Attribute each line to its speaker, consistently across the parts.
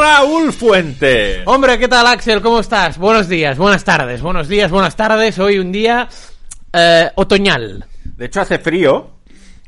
Speaker 1: Raúl Fuente.
Speaker 2: Hombre, ¿qué tal Axel? ¿Cómo estás? Buenos días, buenas tardes, buenos días, buenas tardes. Hoy un día eh, otoñal.
Speaker 1: De hecho, hace frío.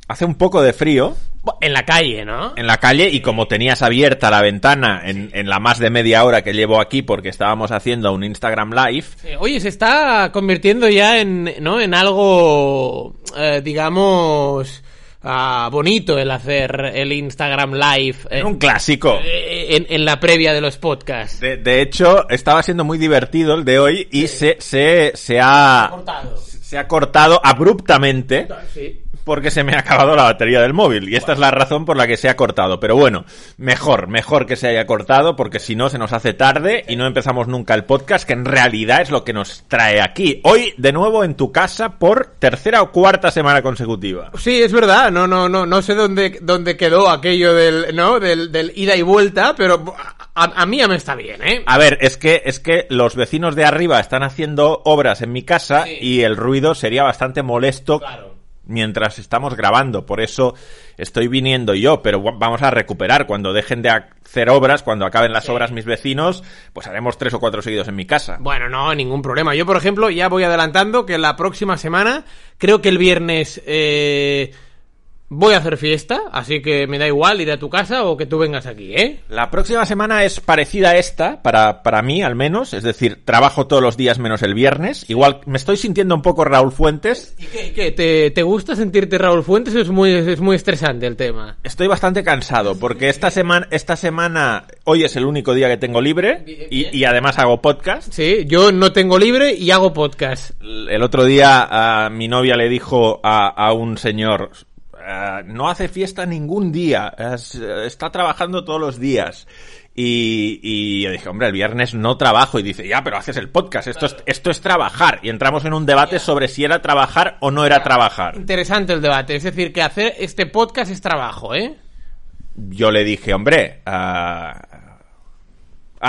Speaker 1: Hace un poco de frío
Speaker 2: En la calle, ¿no?
Speaker 1: en la calle y como tenías abierta la ventana en, en la más de media hora que llevo aquí porque estábamos haciendo un Instagram Live,
Speaker 2: Oye, se está convirtiendo ya en, ¿no? en algo, eh, digamos, ah, bonito el hacer el Instagram Live eh,
Speaker 1: un clásico.
Speaker 2: eh, en, en la previa de los podcasts.
Speaker 1: De, de hecho, estaba siendo muy divertido el de hoy y se, se, se ha,
Speaker 2: Cortado.
Speaker 1: se ha cortado abruptamente
Speaker 2: Sí.
Speaker 1: Porque se me ha acabado la batería del móvil y esta es la razón por la que se ha cortado. Pero bueno, mejor, mejor que se haya cortado porque si no se nos hace tarde y no empezamos nunca el podcast que en realidad es lo que nos trae aquí. Hoy de nuevo en tu casa por tercera o cuarta semana consecutiva.
Speaker 2: Sí, es verdad, no, no, no, no sé dónde, dónde quedó aquello del, ¿no? Del, del ida y vuelta, pero a, a mí ya me está bien, ¿eh?
Speaker 1: A ver, es que, es que los vecinos de arriba están haciendo obras en mi casa
Speaker 2: Sí.
Speaker 1: y el ruido sería bastante molesto
Speaker 2: Claro.
Speaker 1: Mientras estamos grabando. Por eso estoy viniendo yo, pero vamos a recuperar. Cuando dejen de hacer obras, cuando acaben las obras mis vecinos, pues haremos tres o cuatro seguidos en mi casa.
Speaker 2: Bueno, no, ningún problema. Yo, por ejemplo, ya voy adelantando que la próxima semana, creo que el viernes eh, voy a hacer fiesta, así que me da igual ir a tu casa o que tú vengas aquí, ¿eh?
Speaker 1: La próxima semana es parecida a esta, para, para mí al menos, es decir, trabajo todos los días menos el viernes. Igual me estoy sintiendo un poco Raúl Fuentes.
Speaker 2: ¿Y qué? qué? ¿Te, te gusta sentirte Raúl Fuentes es muy, es muy estresante el tema?
Speaker 1: Estoy bastante cansado porque esta semana, esta semana, hoy es el único día que tengo libre y, y además hago podcast.
Speaker 2: Sí, yo no tengo libre y hago podcast.
Speaker 1: El otro día a mi novia le dijo a, a un señor, "Eh, no hace fiesta ningún día, es- está trabajando todos los días. Y, y yo dije, hombre, el viernes no trabajo. Y dice, ya, pero haces el podcast, esto, es, esto es trabajar. Y entramos en un debate sobre si era trabajar o no era trabajar.
Speaker 2: Interesante el debate, es decir, que hacer este podcast es trabajo, ¿eh?
Speaker 1: Yo le dije, hombre, ah,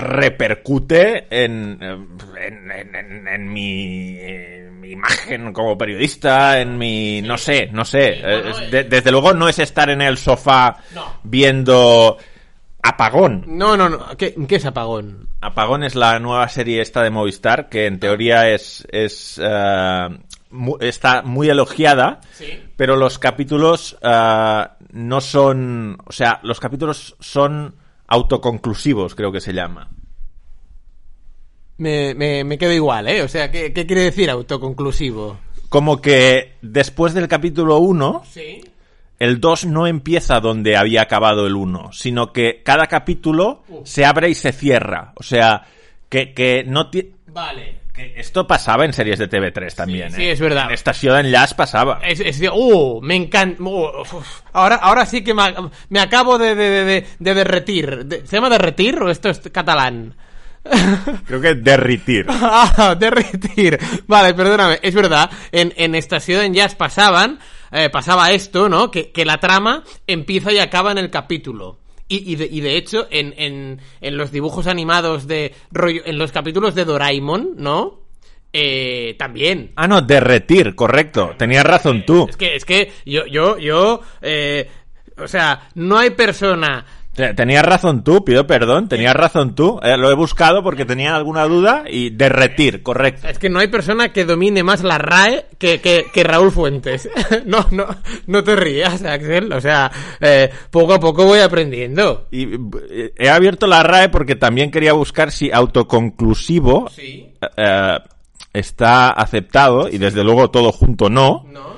Speaker 1: repercute en, en, en- en- en mi, en mi imagen como periodista, en mi... no sé, no sé.
Speaker 2: bueno,
Speaker 1: Eh,
Speaker 2: eh.
Speaker 1: de- desde luego no es estar en el sofá
Speaker 2: No.
Speaker 1: viendo Apagón.
Speaker 2: No, no, no. ¿Qué, qué es apagón?
Speaker 1: Apagón es la nueva serie esta de Movistar que en teoría es, es eh, mu- está muy elogiada,
Speaker 2: Sí.
Speaker 1: pero los capítulos no son, o sea, los capítulos son autoconclusivos, creo que se llama.
Speaker 2: Me, me, me quedo igual, ¿eh? O sea, ¿qué, qué quiere decir autoconclusivo?
Speaker 1: Como que después del capítulo 1,
Speaker 2: Sí.
Speaker 1: el 2 no empieza donde había acabado el 1, sino que cada capítulo se abre y se cierra. O sea, que, que no tiene...
Speaker 2: Vale.
Speaker 1: Que esto pasaba en series de TV3 también,
Speaker 2: Sí,
Speaker 1: ¿eh?
Speaker 2: sí, es verdad.
Speaker 1: En Estació d'Enllaç pasaba.
Speaker 2: Es, es, uh, me encanta. uh, ahora, ahora sí que me, me acabo de, de, de, de- de derretir. De- ¿Se llama derretir o esto es catalán?
Speaker 1: Creo que derritir.
Speaker 2: Ah, derretir. Vale, perdóname. Es verdad, en, en Estación en Jazz pasaban, eh, pasaba esto, ¿no? Que, que la trama empieza y acaba en el capítulo. Y, y, de, y de hecho, en, en, en los dibujos animados de rollo, en los capítulos de Doraemon, ¿no? Eh, también.
Speaker 1: Ah, no, derretir, correcto. Tenías razón tú.
Speaker 2: Es que, es que yo, yo, yo, eh, o sea, no hay persona
Speaker 1: Tenías razón tú, pido perdón, tenías razón tú. Eh, lo he buscado porque tenía alguna duda y derretir, correcto.
Speaker 2: Es que no hay persona que domine más la RAE que, que, que Raúl Fuentes. no, no, no te rías, Axel. O sea, eh, poco a poco voy aprendiendo.
Speaker 1: Y eh, he abierto la RAE porque también quería buscar si autoconclusivo
Speaker 2: Sí.
Speaker 1: eh, está aceptado y desde luego todo junto no.
Speaker 2: ¿No?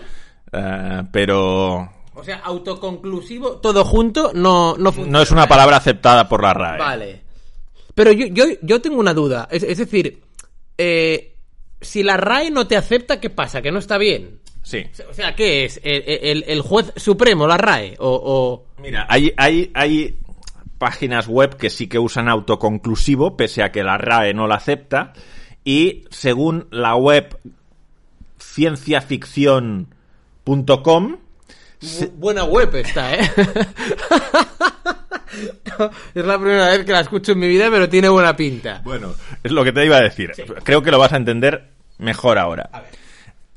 Speaker 1: pero
Speaker 2: sea, autoconclusivo, todo junto, no, no funciona.
Speaker 1: no es una palabra aceptada por la RAE.
Speaker 2: Vale. Pero yo, yo, yo tengo una duda. Es, es decir, eh, si la RAE no te acepta, ¿qué pasa? ¿Que no está bien?
Speaker 1: Sí.
Speaker 2: O sea, ¿qué es? ¿El, el- el juez supremo, la RAE? O, o-
Speaker 1: Mira, hay, hay, hay páginas web que sí que usan autoconclusivo, pese a que la RAE no la acepta. Y según la web cienciaficción.com,
Speaker 2: Bu- Buena web está, ¿eh? es la primera vez que la escucho en mi vida, pero tiene buena pinta.
Speaker 1: Bueno, es lo que te iba a decir. Creo que lo vas a entender mejor ahora.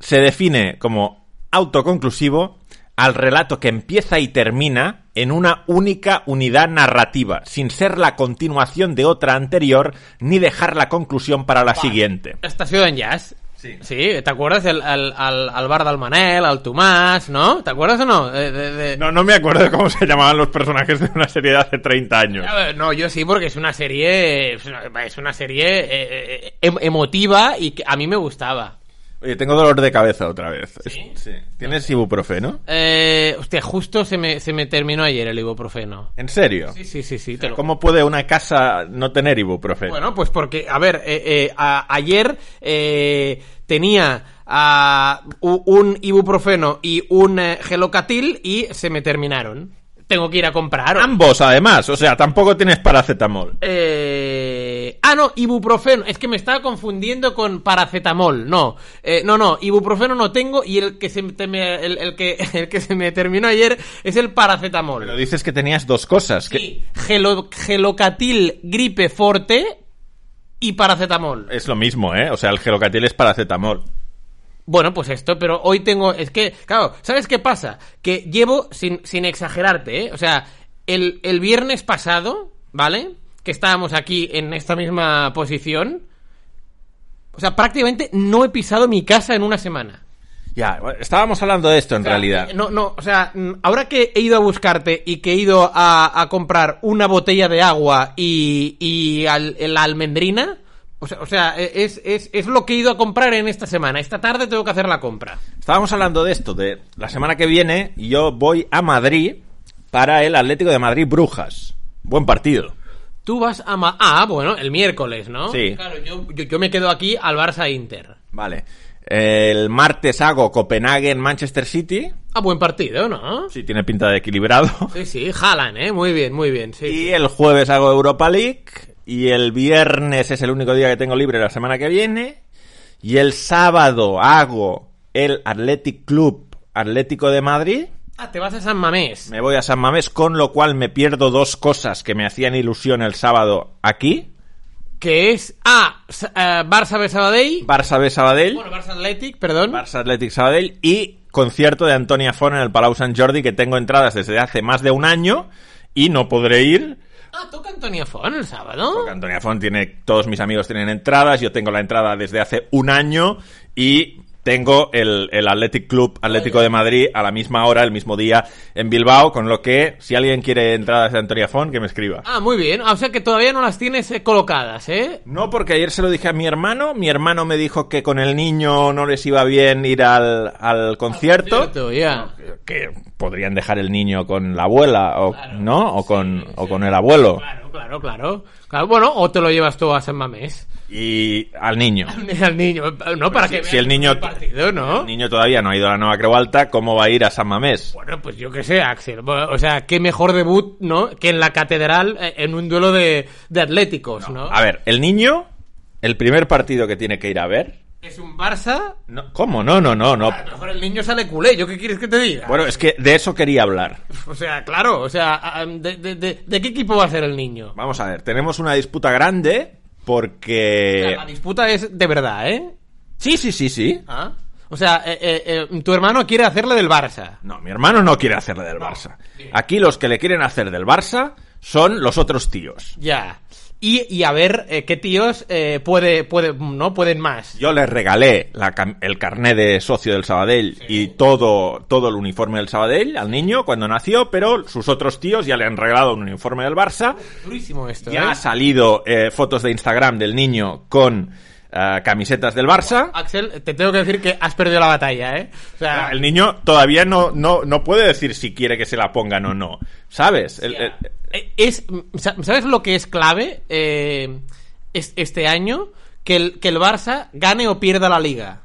Speaker 1: Se define como autoconclusivo al relato que empieza y termina en una única unidad narrativa, sin ser la continuación de otra anterior ni dejar la conclusión para la siguiente.
Speaker 2: Estació en Jazz.
Speaker 1: Sí.
Speaker 2: Sí, ¿te acuerdas? El, al, al, al bar del Manel, al Tomàs, ¿no? ¿Te acuerdas o no? De- de- de-
Speaker 1: No, no me acuerdo de cómo se llamaban los personajes de una serie de hace 30 años.
Speaker 2: No, yo sí, porque es una serie, es una, es una serie eh, eh, em- emotiva y que a mí me gustaba.
Speaker 1: Oye, tengo dolor de cabeza otra vez. ¿Sí? ¿Tienes ibuprofeno?
Speaker 2: Eh, hostia, justo se me, se me terminó ayer el ibuprofeno.
Speaker 1: ¿En serio?
Speaker 2: Sí, sí, sí, sí. lo-
Speaker 1: ¿Cómo puede una casa no tener ibuprofeno?
Speaker 2: Bueno, pues porque, a ver, eh, eh, a- ayer eh, tenía ah, u- un ibuprofeno y un eh, gelocatil y se me terminaron. Tengo que ir a comprar.
Speaker 1: Ambos, además. O sea, tampoco tienes paracetamol.
Speaker 2: Eh... Ah, no, ibuprofeno. Es que me estaba confundiendo con paracetamol. No, Eh, no, no, ibuprofeno no tengo y el que se me, el, el que el que se me terminó ayer es el paracetamol.
Speaker 1: Pero dices que tenías dos cosas. que
Speaker 2: Sí, gelo- gelocatil gripe forte y paracetamol.
Speaker 1: Es lo mismo, ¿eh? O sea, el gelocatil es paracetamol.
Speaker 2: Bueno, pues esto, pero hoy tengo. Es que, claro, ¿sabes qué pasa? Que llevo, sin, sin exagerarte, ¿eh? O sea, el, el viernes pasado, ¿vale? Que estábamos aquí en esta misma posición. O sea, prácticamente no he pisado mi casa en una semana.
Speaker 1: Ya, estábamos hablando de esto en
Speaker 2: O sea,
Speaker 1: realidad.
Speaker 2: No, no, o sea, ahora que he ido a buscarte y que he ido a, a comprar una botella de agua y, y al- la almendrina. O sea, o sea, e, es, es, es lo que he ido a comprar en esta semana. Esta tarde tengo que hacer la compra.
Speaker 1: Estábamos hablando de esto, de la semana que viene yo voy a Madrid para el Atlético de Madrid Brujas. Buen partido.
Speaker 2: Tú vas a... Ma- ah, bueno, el miércoles, ¿no?
Speaker 1: Sí.
Speaker 2: Claro, yo, yo, yo me quedo aquí al Barça Inter.
Speaker 1: Vale. El martes hago Copenhagen-Manchester City.
Speaker 2: Ah, buen partido, ¿no?
Speaker 1: Sí, tiene pinta de equilibrado.
Speaker 2: Sí, sí, jalan, ¿eh? Muy bien, muy bien, sí.
Speaker 1: Y el jueves hago Europa League. Y el viernes es el único día que tengo libre la semana que viene. Y el sábado hago el Athletic Club Atlético de Madrid.
Speaker 2: Ah, te vas a San Mamés.
Speaker 1: Me voy a San Mamés, con lo cual me pierdo dos cosas que me hacían ilusión el sábado aquí.
Speaker 2: Que es... Ah, Sa- eh, Barça B Sabadell.
Speaker 1: Barça B Sabadell.
Speaker 2: Bueno, Barça Athletic, perdón.
Speaker 1: Barça Athletic Sabadell. Y concierto de Antonia Font en el Palau Sant Jordi, que tengo entradas desde hace más de un año. Y no podré ir.
Speaker 2: Ah, toca Antonia Font el sábado.
Speaker 1: Porque Antonia Font tiene, todos mis amigos tienen entradas, yo tengo la entrada desde hace un año y tengo el, el Athletic Club Atlético de Madrid a la misma hora, el mismo día en Bilbao, con lo que si alguien quiere entradas de Antonia Font, que me escriba.
Speaker 2: Ah, muy bien. O sea que todavía no las tienes eh, colocadas, ¿eh?
Speaker 1: No, porque ayer se lo dije a mi hermano, mi hermano me dijo que con el niño no les iba bien ir al, al concierto.
Speaker 2: Cierto, ya.
Speaker 1: Que podrían dejar el niño con la abuela, o,
Speaker 2: Claro.
Speaker 1: ¿no? O con, o con el abuelo.
Speaker 2: Claro, claro, claro. Claro, bueno, o te lo llevas tú a San Mamés.
Speaker 1: Y al niño.
Speaker 2: Al niño, no para
Speaker 1: si-
Speaker 2: que
Speaker 1: si el niño-
Speaker 2: el partido, ¿no?
Speaker 1: El niño todavía no ha ido a la Nueva Creu Alta, ¿cómo va a ir a San Mamés?
Speaker 2: Bueno, pues yo qué sé, Axel. O sea, qué mejor debut, ¿no? Que en la catedral eh, en un duelo de, de atléticos, ¿no?
Speaker 1: A ver, el niño, el primer partido que tiene que ir a ver...
Speaker 2: Es un Barça.
Speaker 1: No, ¿Cómo? No, no, no, no.
Speaker 2: A lo mejor el niño sale culé, ¿yo qué quieres que te diga?
Speaker 1: Bueno, es que de eso quería hablar.
Speaker 2: O sea, claro, o sea, ¿de, de, de- de qué equipo va a ser el niño?
Speaker 1: Vamos a ver, tenemos una disputa grande
Speaker 2: O
Speaker 1: porque...
Speaker 2: sea, la disputa es de verdad, ¿eh?
Speaker 1: Sí, sí, sí, sí.
Speaker 2: ¿Ah? O sea, eh, eh, eh, tu hermano quiere hacerle del Barça.
Speaker 1: No, mi hermano no quiere hacerle del Barça. Aquí los que le quieren hacer del Barça son los otros tíos.
Speaker 2: Ya. Y, y a ver eh, qué tíos eh, puede, puede, no pueden más.
Speaker 1: Yo le regalé la el carné de socio del Sabadell y todo, todo el uniforme del Sabadell al niño cuando nació, pero sus otros tíos ya le han regalado un uniforme del Barça.
Speaker 2: Durísimo esto,
Speaker 1: Ya
Speaker 2: ¿eh?
Speaker 1: ha salido eh, fotos de Instagram del niño con eh, camisetas del Barça.
Speaker 2: Axel, te tengo que decir que has perdido la batalla, ¿eh? O sea,
Speaker 1: El niño todavía no, no, no puede decir si quiere que se la pongan o no. ¿Sabes? El- el-
Speaker 2: eh, es, ¿sabes lo que es clave eh, es- este año? Que el, que el Barça gane o pierda la liga.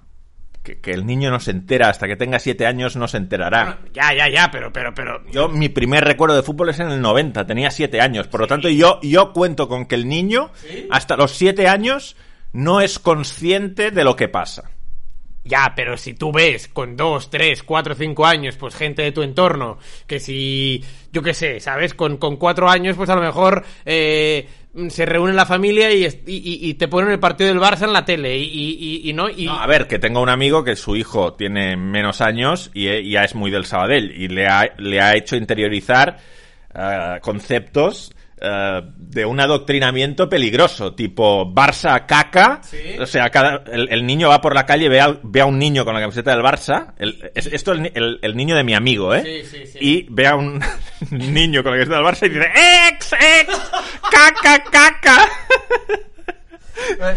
Speaker 1: que, que el niño no se entera, hasta que tenga siete años no se enterará.
Speaker 2: Ya, ya, ya, pero, pero, pero.
Speaker 1: Yo, mi primer recuerdo de fútbol es en el 90, tenía siete años. Por lo tanto, yo, yo cuento con que el niño, hasta los siete años, no es consciente de lo que pasa.
Speaker 2: Ya, pero si tú ves con dos, tres, cuatro, cinco años, pues gente de tu entorno, que si, yo qué sé, ¿sabes? Con, con cuatro años, pues a lo mejor eh, se reúne la familia y, y- te ponen el partido del Barça en la tele y, y- y- y no y
Speaker 1: No, a ver, que tengo un amigo que su hijo tiene menos años y ya es muy del Sabadell y le ha, le ha hecho interiorizar eh, conceptos eh, de un adoctrinamiento peligroso, tipo Barça caca.
Speaker 2: Sí.
Speaker 1: O sea, cada, el, el niño va por la calle, ve a, ve a un niño con la camiseta del Barça. El, es- esto es el, el- el niño de mi amigo, ¿eh?
Speaker 2: Sí, sí, sí.
Speaker 1: Y ve a un niño con la camiseta del Barça y dice ¡Ex, ex! ¡Caca, caca!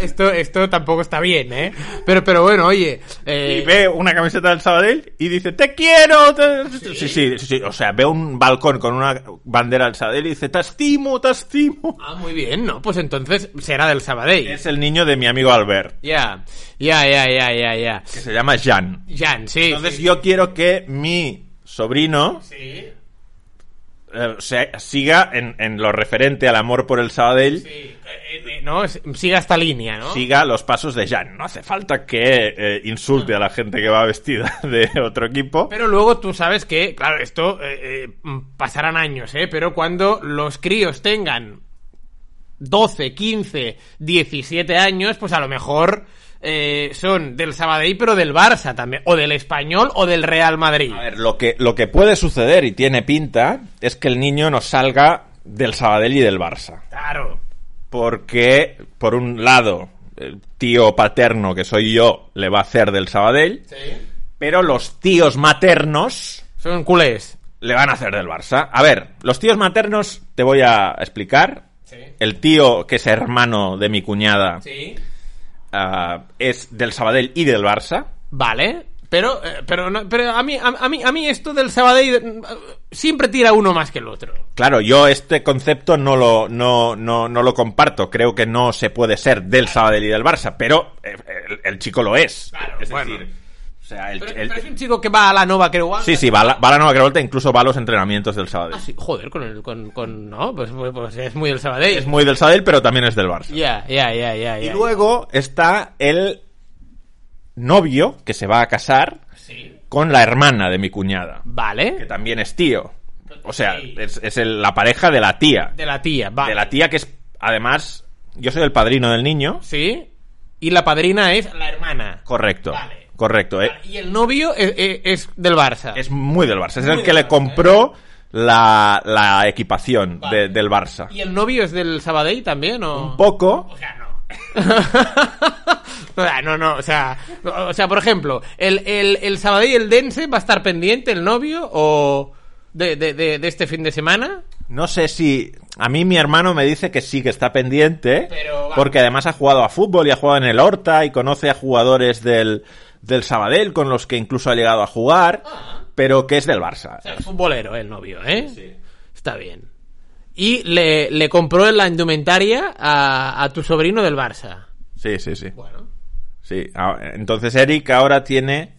Speaker 2: esto esto tampoco está bien eh pero pero bueno oye eh,
Speaker 1: y ve una camiseta del Sabadell y dice ¡Te quiero! te-". Sí, sí, sí, sí. O sea, ve un balcón con una bandera del Sabadell y dice ¡Te estimo, te estimo!
Speaker 2: ah muy bien no pues entonces será del Sabadell
Speaker 1: Es el niño de mi amigo Albert,
Speaker 2: ya ya ya ya ya ya
Speaker 1: que se llama Jan.
Speaker 2: Jan sí
Speaker 1: Entonces
Speaker 2: sí.
Speaker 1: yo quiero que mi sobrino
Speaker 2: sí
Speaker 1: eh, siga en, en lo referente al amor por el Sabadell,
Speaker 2: sí eh, eh, no siga esta línea no
Speaker 1: siga los pasos de Jan. No hace falta que eh, insulte a la gente que va vestida de otro equipo.
Speaker 2: Pero luego tú sabes que, claro, esto eh, pasarán años, ¿eh? Pero cuando los críos tengan 12, 15, 17 años, pues a lo mejor eh, son del Sabadell, pero del Barça también. O del Español o del Real Madrid.
Speaker 1: A ver, lo que, lo que puede suceder y tiene pinta es que el niño nos salga del Sabadell y del Barça.
Speaker 2: Claro.
Speaker 1: Porque, por un lado, el tío paterno que soy yo le va a hacer del Sabadell, pero los tíos maternos
Speaker 2: Son culés.
Speaker 1: le van a hacer del Barça. A ver, los tíos maternos te voy a explicar.
Speaker 2: Sí.
Speaker 1: El tío que es hermano de mi cuñada
Speaker 2: Sí.
Speaker 1: Ah, es del Sabadell y del Barça.
Speaker 2: Vale. Pero, eh, pero, pero a, mí, a, mí, a mí esto del Sabadell eh, siempre tira uno más que el otro.
Speaker 1: Claro, yo este concepto no lo, no, no, no lo comparto. Creo que no se puede ser del Sabadell y del Barça, pero el, el chico lo es.
Speaker 2: Claro,
Speaker 1: es
Speaker 2: bueno.
Speaker 1: decir, o sea, el-
Speaker 2: Pero,
Speaker 1: el-
Speaker 2: pero es un chico que va a la Nova Creuada.
Speaker 1: sí, sí, va a la, va a la Revolta, incluso va a los entrenamientos del Sabadell.
Speaker 2: Ah, sí, joder, con el, con, con, no, pues, pues, pues es muy del Sabadell.
Speaker 1: Es muy del Sabadell, pero también es del Barça.
Speaker 2: Ya, ya, ya, ya,
Speaker 1: Y luego está el novio que se va a casar
Speaker 2: Sí.
Speaker 1: con la hermana de mi cuñada, que
Speaker 2: Vale.
Speaker 1: también es tío. O sea, es, es el- la pareja de la tía.
Speaker 2: De la tía, vale.
Speaker 1: De la tía que es, además, yo soy el padrino del niño.
Speaker 2: Sí. Y la padrina es la hermana.
Speaker 1: Correcto.
Speaker 2: Vale.
Speaker 1: Correcto. eh.
Speaker 2: Y el novio es, es- es del Barça.
Speaker 1: Es muy del Barça. Es
Speaker 2: Muy
Speaker 1: el que le compró la, la equipación
Speaker 2: Vale.
Speaker 1: de- del Barça.
Speaker 2: ¿Y el novio es del Sabadell también o...?
Speaker 1: Un poco.
Speaker 2: O sea, no. o sea, no, no, o sea... O sea, por ejemplo, ¿el, el, el Sabadell y el Dense va a estar pendiente el novio o... De, de, de, de este fin de semana?
Speaker 1: No sé si. A mí mi hermano me dice que sí que está pendiente.
Speaker 2: Pero
Speaker 1: porque además ha jugado a fútbol y ha jugado en el Horta y conoce a jugadores del, del Sabadell con los que incluso ha llegado a jugar. Pero que es del Barça.
Speaker 2: O sea, es futbolero el novio, ¿eh? Está bien. Y le, le compró la indumentaria a, a tu sobrino del Barça.
Speaker 1: Sí, sí, sí.
Speaker 2: Bueno.
Speaker 1: Sí, ah, entonces Eric ahora tiene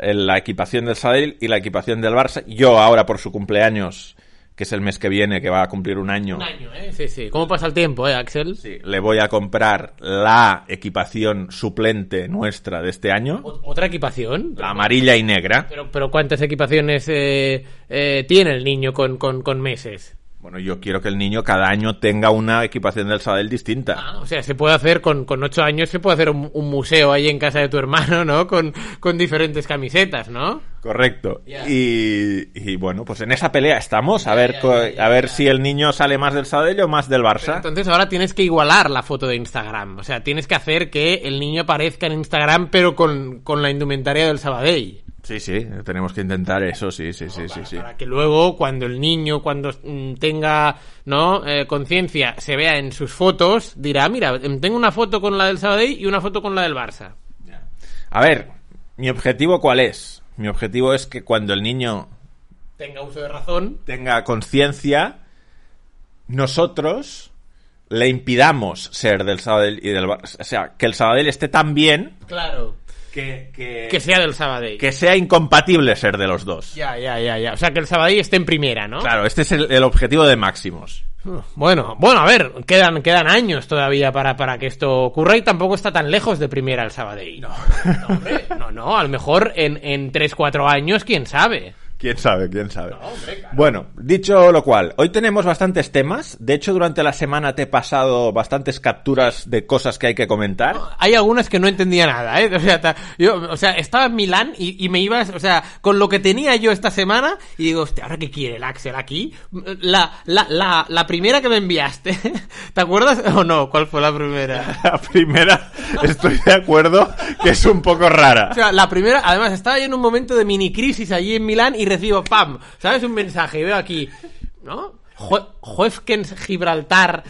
Speaker 1: la equipación del Sabadell y la equipación del Barça. Yo ahora por su cumpleaños, que es el mes que viene, que va a cumplir un año,
Speaker 2: Un año, ¿eh? Sí, sí. ¿Cómo pasa el tiempo, eh, Axel?
Speaker 1: sí, le voy a comprar la equipación suplente nuestra de este año,
Speaker 2: ¿Otra equipación?
Speaker 1: la amarilla y negra.
Speaker 2: Pero, pero ¿cuántas equipaciones eh, eh, tiene el niño con, con, con meses?
Speaker 1: Bueno, yo quiero que el niño cada año tenga una equipación del Sabadell distinta.
Speaker 2: Ah, o sea, se puede hacer con, con ocho años, se puede hacer un, un museo ahí en casa de tu hermano, ¿no? Con, con diferentes camisetas, ¿no?
Speaker 1: Correcto. Y, y bueno, pues en esa pelea estamos, a ver,
Speaker 2: ya,
Speaker 1: a ver si el niño sale más del Sabadell o más del
Speaker 2: Pero
Speaker 1: Barça.
Speaker 2: entonces ahora tienes que igualar la foto de Instagram. O sea, tienes que hacer que el niño aparezca en Instagram, pero con, con la indumentaria del Sabadell.
Speaker 1: Sí, sí, tenemos que intentar eso, sí, sí, sí, sí, sí.
Speaker 2: Para que luego, cuando el niño, cuando mm, tenga no Eh, conciencia, se vea en sus fotos, dirá, mira, em, tengo una foto con la del Sabadell y una foto con la del Barça.
Speaker 1: A ver, mi objetivo cuál es? Mi objetivo es que cuando el niño
Speaker 2: Tenga uso de razón.
Speaker 1: tenga conciencia, nosotros le impidamos ser del Sabadell y del Barça. O sea, que el Sabadell esté tan bien
Speaker 2: Claro.
Speaker 1: Que, que,
Speaker 2: Que sea del Sabadell.
Speaker 1: que sea incompatible ser de los dos.
Speaker 2: Ya, ya, ya, ya. O sea, que el Sabadell esté en primera, ¿no?
Speaker 1: Claro, este es el, el objetivo de Máximos.
Speaker 2: Bueno, bueno, a ver, quedan, quedan años todavía para, para que esto ocurra y tampoco está tan lejos de primera el Sabadell. No, no, hombre, no, no, a lo mejor en, en 3-4 años, quién sabe.
Speaker 1: Quién sabe, quién sabe. Bueno, dicho lo cual, hoy tenemos bastantes temas. De hecho, durante la semana te he pasado bastantes capturas de cosas que hay que comentar.
Speaker 2: Hay algunas que no entendía nada, ¿eh? O sea, yo, o sea estaba en Milán y, y me ibas, o sea, con lo que tenía yo esta semana, y digo, hostia, ¿ahora qué quiere el Axel aquí? La, la, la, la primera que me enviaste, ¿te acuerdas o no? ¿Cuál fue la primera?
Speaker 1: La primera, estoy de acuerdo que es un poco
Speaker 2: O
Speaker 1: rara.
Speaker 2: sea, la primera, además, estaba yo en un momento de mini crisis allí en Milán y recibo, ¡pam! ¿Sabes? Un mensaje y veo aquí, ¿no? Jue- Juefkens Gibraltar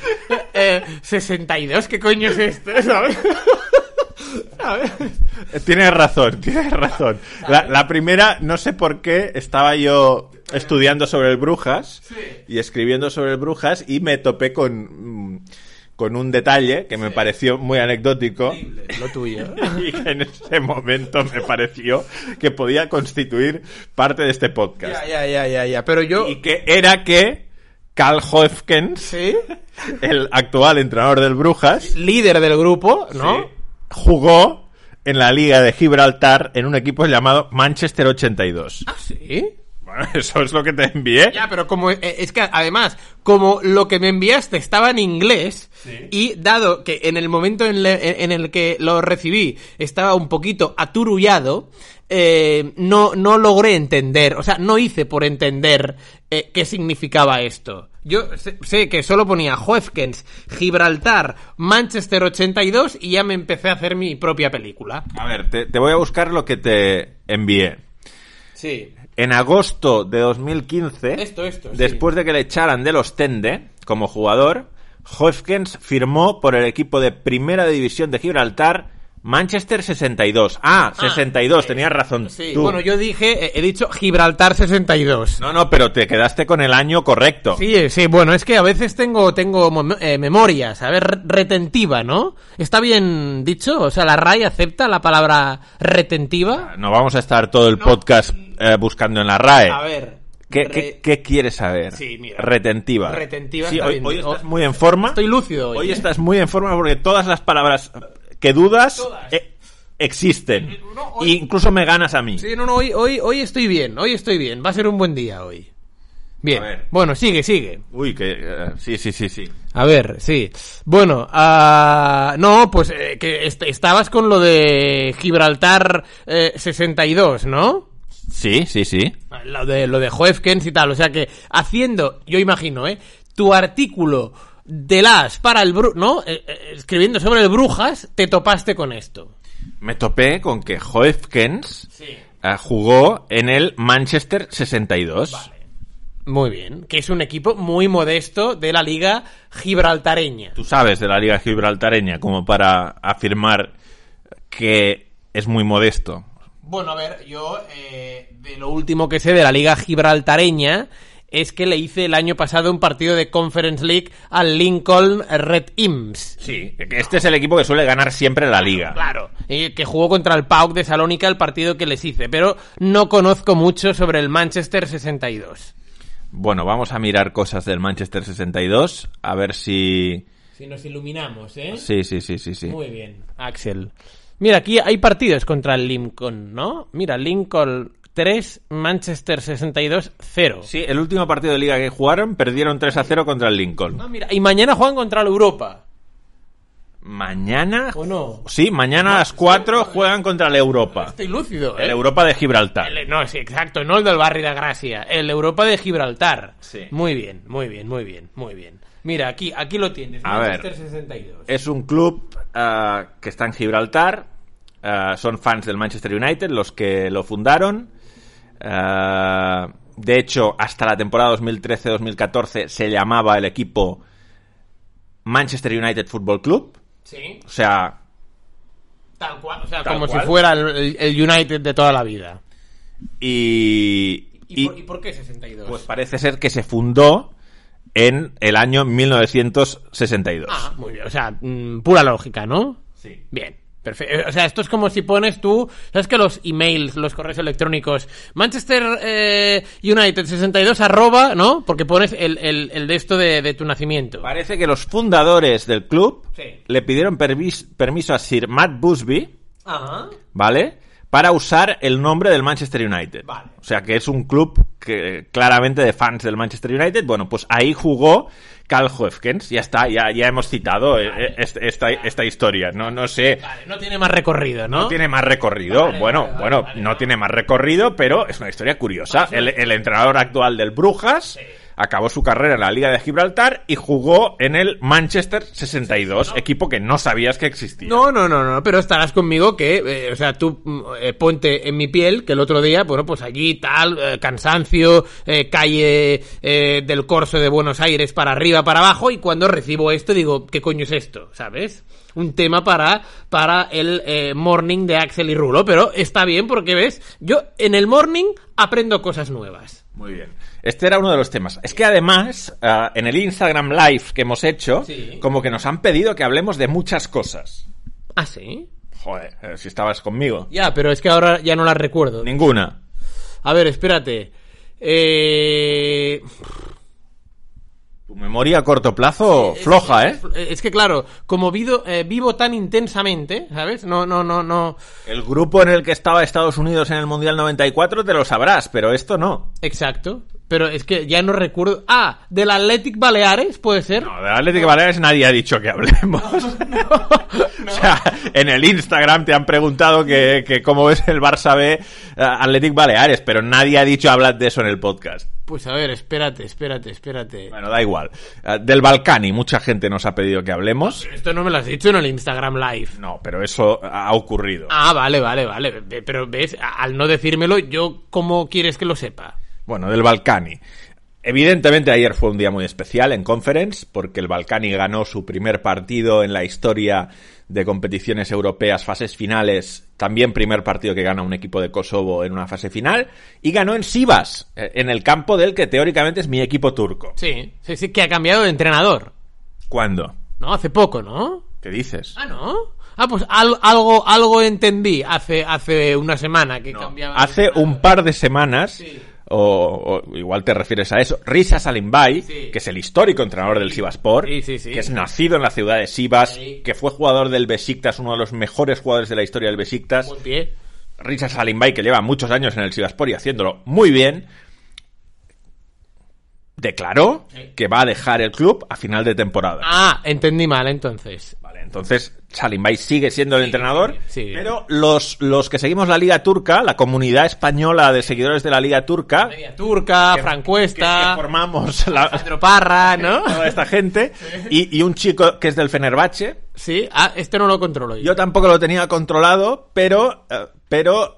Speaker 2: eh, 62, ¿qué coño es esto? ¿Sabes? ¿Sabes?
Speaker 1: Tienes razón, tienes razón. La, la primera, no sé por qué, estaba yo estudiando sobre el Brujas y escribiendo sobre el Brujas y me topé con, mm, con un detalle que me pareció muy anecdótico
Speaker 2: Lo tuyo.
Speaker 1: y que en ese momento me pareció que podía constituir parte de este podcast.
Speaker 2: Ya, ya, ya, ya, ya. Pero yo...
Speaker 1: Y que era que Carl Hoefkens,
Speaker 2: ¿Sí?
Speaker 1: el actual entrenador del Brujas,
Speaker 2: Líder del grupo, ¿no?
Speaker 1: Sí. jugó en la Liga de Gibraltar en un equipo llamado Manchester 82.
Speaker 2: ¿Ah, sí?
Speaker 1: Bueno, eso es lo que te envié.
Speaker 2: Ya, pero como eh, es que además, como lo que me enviaste estaba en inglés y dado que en el momento en, le- en el que lo recibí estaba un poquito aturullado, eh, no, no logré entender, o sea, no hice por entender eh, qué significaba esto. Yo sé, sé que solo ponía Huefkens, Gibraltar, Manchester 82 y ya me empecé a hacer mi propia película.
Speaker 1: A ver, te, te voy a buscar lo que te envié.
Speaker 2: Sí.
Speaker 1: En agosto de 2015,
Speaker 2: Esto, esto, sí.
Speaker 1: después de que le echaran de los Tende como jugador, Hoefkens firmó por el equipo de Primera División de Gibraltar Manchester 62. Ah, 62, tenías razón.
Speaker 2: Sí,
Speaker 1: tú.
Speaker 2: bueno, yo dije, eh, he dicho Gibraltar 62.
Speaker 1: No, no, pero te quedaste con el año correcto.
Speaker 2: Sí, eh, sí, bueno, es que a veces tengo, tengo eh, memoria, ¿sabes? Re- Retentiva, ¿no? ¿Está bien dicho? O sea, ¿la RAI acepta la palabra retentiva?
Speaker 1: No vamos a estar todo el podcast eh, buscando en la RAE.
Speaker 2: A ver.
Speaker 1: ¿Qué, qué- qué quieres saber?
Speaker 2: Sí, mira.
Speaker 1: Retentiva.
Speaker 2: Retentiva
Speaker 1: Sí,
Speaker 2: está
Speaker 1: hoy, estás muy en forma.
Speaker 2: Estoy lúcido hoy.
Speaker 1: Hoy
Speaker 2: ¿eh?
Speaker 1: estás muy en forma porque todas las palabras que dudas eh, existen.
Speaker 2: No, hoy-
Speaker 1: Y incluso me ganas a mí.
Speaker 2: Sí, no, no, hoy, hoy, hoy estoy bien, hoy estoy bien. Va a ser un buen día hoy. Bien. Bueno, sigue, sigue.
Speaker 1: Uy, que... eh, sí, sí, sí, sí.
Speaker 2: A ver, sí. Bueno, ah, no, pues eh, que est- estabas con lo de Gibraltar eh, 62, ¿no?
Speaker 1: Sí, sí, sí.
Speaker 2: Lo de, lo de Hoefkens y tal. O sea que haciendo, yo imagino, ¿eh? Tu artículo de las para el Bru ¿no? Eh, eh, escribiendo sobre el Brujas, te topaste con esto.
Speaker 1: Me topé con que Hoefkens
Speaker 2: Sí.
Speaker 1: eh, jugó en el Manchester 62.
Speaker 2: Muy bien. Que es un equipo muy modesto de la liga gibraltareña.
Speaker 1: Tú sabes de la Liga Gibraltareña como para afirmar que es muy modesto.
Speaker 2: Bueno, a ver, yo eh, de lo último que sé de la liga gibraltareña es que le hice el año pasado un partido de Conference League al Lincoln Red Imps.
Speaker 1: Sí, este es el equipo que suele ganar siempre la liga.
Speaker 2: Claro, y que jugó contra el PAOK de Salónica el partido que les hice, pero no conozco mucho sobre el Manchester 62.
Speaker 1: Bueno, vamos a mirar cosas del Manchester 62, a ver si...
Speaker 2: Si nos iluminamos, ¿eh?
Speaker 1: Sí, sí, sí, sí, sí.
Speaker 2: Muy bien, Axel. Mira, aquí hay partidos contra el Lincoln, ¿no? Mira, Lincoln 3, Manchester 62, 0.
Speaker 1: Sí, el último partido de liga que jugaron perdieron 3 a 0 contra el Lincoln.
Speaker 2: Ah, mira, y mañana juegan contra la Europa.
Speaker 1: Mañana...
Speaker 2: ¿O no?
Speaker 1: Sí, mañana a las 4 juegan contra el Europa.
Speaker 2: Estoy lúcido, ¿eh?
Speaker 1: El Europa de Gibraltar.
Speaker 2: El- no, sí, exacto, no el del barrio de Gracia, el Europa de Gibraltar.
Speaker 1: Sí.
Speaker 2: Muy bien, muy bien, muy bien, muy bien. Mira, aquí, aquí lo tienes,
Speaker 1: A
Speaker 2: Manchester
Speaker 1: ver.
Speaker 2: 62.
Speaker 1: Es un club ah, que está en Gibraltar. ah, son fans del Manchester United los que lo fundaron. Ah, de hecho, hasta la temporada 2013-2014 se llamaba el equipo Manchester United Football Club.
Speaker 2: Sí,
Speaker 1: O sea,
Speaker 2: tal cual, o sea, como
Speaker 1: cual.
Speaker 2: si fuera el, el United de toda la vida.
Speaker 1: y,
Speaker 2: ¿Y,
Speaker 1: y,
Speaker 2: por, y por qué 62?
Speaker 1: pues parece ser que se fundó en el año 1962.
Speaker 2: Ah, muy bien, o sea, mm, pura lógica, ¿no?
Speaker 1: Sí.
Speaker 2: Bien. Perfecto. O sea, esto es como si pones tú, ¿sabes que los emails, los correos electrónicos, Manchester eh, United 62 arroba, ¿no? Porque pones el, el, el de esto de, de tu nacimiento.
Speaker 1: Parece que los fundadores del club
Speaker 2: Sí.
Speaker 1: le pidieron permis- permiso a Sir Matt Busby,
Speaker 2: Ajá.
Speaker 1: ¿vale? Para usar el nombre del Manchester United.
Speaker 2: Vale.
Speaker 1: O sea que es un club que claramente de fans del Manchester United. Bueno, pues ahí jugó Carl Hoefkens. Ya está, ya, ya hemos citado eh, eh, este- esta, esta historia. No, no sé.
Speaker 2: Vale, no tiene más recorrido, ¿no?
Speaker 1: No tiene más recorrido. Bueno, bueno, no tiene más recorrido, pero es una historia curiosa. El, el entrenador actual del Brujas acabó su carrera en la Liga de Gibraltar y jugó en el Manchester 62, equipo que no sabías que existía.
Speaker 2: No, no, no, no, pero estarás conmigo que, eh, o sea, tú mm, eh, ponte en mi piel que el otro día, bueno, pues allí tal, eh, cansancio, eh, calle eh, del Corso de Buenos Aires para arriba, para abajo, y cuando recibo esto digo, ¿qué coño es esto? ¿Sabes? Un tema para, para el eh, morning de Axel y Rulo, pero está bien porque, ¿ves? Yo en el morning aprendo cosas nuevas.
Speaker 1: Muy bien. Este era uno de los temas. Es que además, ah, en el Instagram Live que hemos hecho,
Speaker 2: Sí.
Speaker 1: como que nos han pedido que hablemos de muchas cosas.
Speaker 2: ¿Ah, sí?
Speaker 1: Joder, eh, si estabas conmigo.
Speaker 2: Ya, pero es que ahora ya no las recuerdo.
Speaker 1: Ninguna.
Speaker 2: A ver, espérate. Eh...
Speaker 1: Tu memoria a corto plazo floja, ¿eh?
Speaker 2: Es que claro, como vivo, eh, vivo tan intensamente, ¿sabes? No, no, no, no.
Speaker 1: El grupo en el que estaba Estados Unidos en el Mundial 94 te lo sabrás, pero esto no.
Speaker 2: Exacto. Pero es que ya no recuerdo. Ah, del Athletic Baleares, puede ser.
Speaker 1: No, de Atlético Baleares nadie ha dicho que hablemos. o sea, en el Instagram te han preguntado que, que cómo ves el Barça B eh, Athletic Baleares, pero nadie ha dicho hablar de eso en el podcast.
Speaker 2: Pues a ver, espérate, espérate, espérate.
Speaker 1: Bueno, da igual. Eh, Del Balcani, mucha gente nos ha pedido que hablemos.
Speaker 2: Esto no me lo has dicho en el Instagram Live.
Speaker 1: No, pero eso ha ocurrido.
Speaker 2: Ah, vale, vale, vale. Pero ves, al no decírmelo, yo, ¿cómo quieres que lo sepa?
Speaker 1: Bueno, del Balcani. Evidentemente ayer fue un día muy especial en Conference porque el Balcani ganó su primer partido en la historia de competiciones europeas, fases finales, también primer partido que gana un equipo de Kosovo en una fase final y ganó en Sivas, eh, en el campo del que teóricamente es mi equipo turco.
Speaker 2: Sí, sí, sí, que ha cambiado de entrenador.
Speaker 1: ¿Cuándo?
Speaker 2: ¿No? Hace poco, ¿no?
Speaker 1: ¿Qué dices?
Speaker 2: Ah, ¿no? Ah, pues al- algo, algo entendí hace, hace una semana que
Speaker 1: No,
Speaker 2: cambiaba.
Speaker 1: hace un par de semanas,
Speaker 2: Sí.
Speaker 1: O, o igual te refieres a eso, Risa Salimbay,
Speaker 2: Sí.
Speaker 1: que es el histórico entrenador del Sivaspor,
Speaker 2: Sí, sí, sí.
Speaker 1: que es nacido en la ciudad de Sivas, que fue jugador del Besiktas, uno de los mejores jugadores de la historia del Besiktas.
Speaker 2: Pie.
Speaker 1: Risa Salimbay, que lleva muchos años en el Sivaspor y haciéndolo muy bien, declaró que va a dejar el club a final de temporada.
Speaker 2: Ah, entendí mal entonces.
Speaker 1: Entonces Salimbay sigue siendo el entrenador,
Speaker 2: sí, sí.
Speaker 1: pero los, los que seguimos la Liga Turca, la comunidad española de seguidores de la Liga Turca,
Speaker 2: Media Turca,
Speaker 1: que-
Speaker 2: Fran
Speaker 1: que, formamos la-
Speaker 2: Pedro Parra, ¿no?
Speaker 1: toda esta gente, y, y un chico que es del Fenerbahce,
Speaker 2: Sí, ah, este no lo controlo yo.
Speaker 1: yo tampoco lo tenía controlado, pero, eh, pero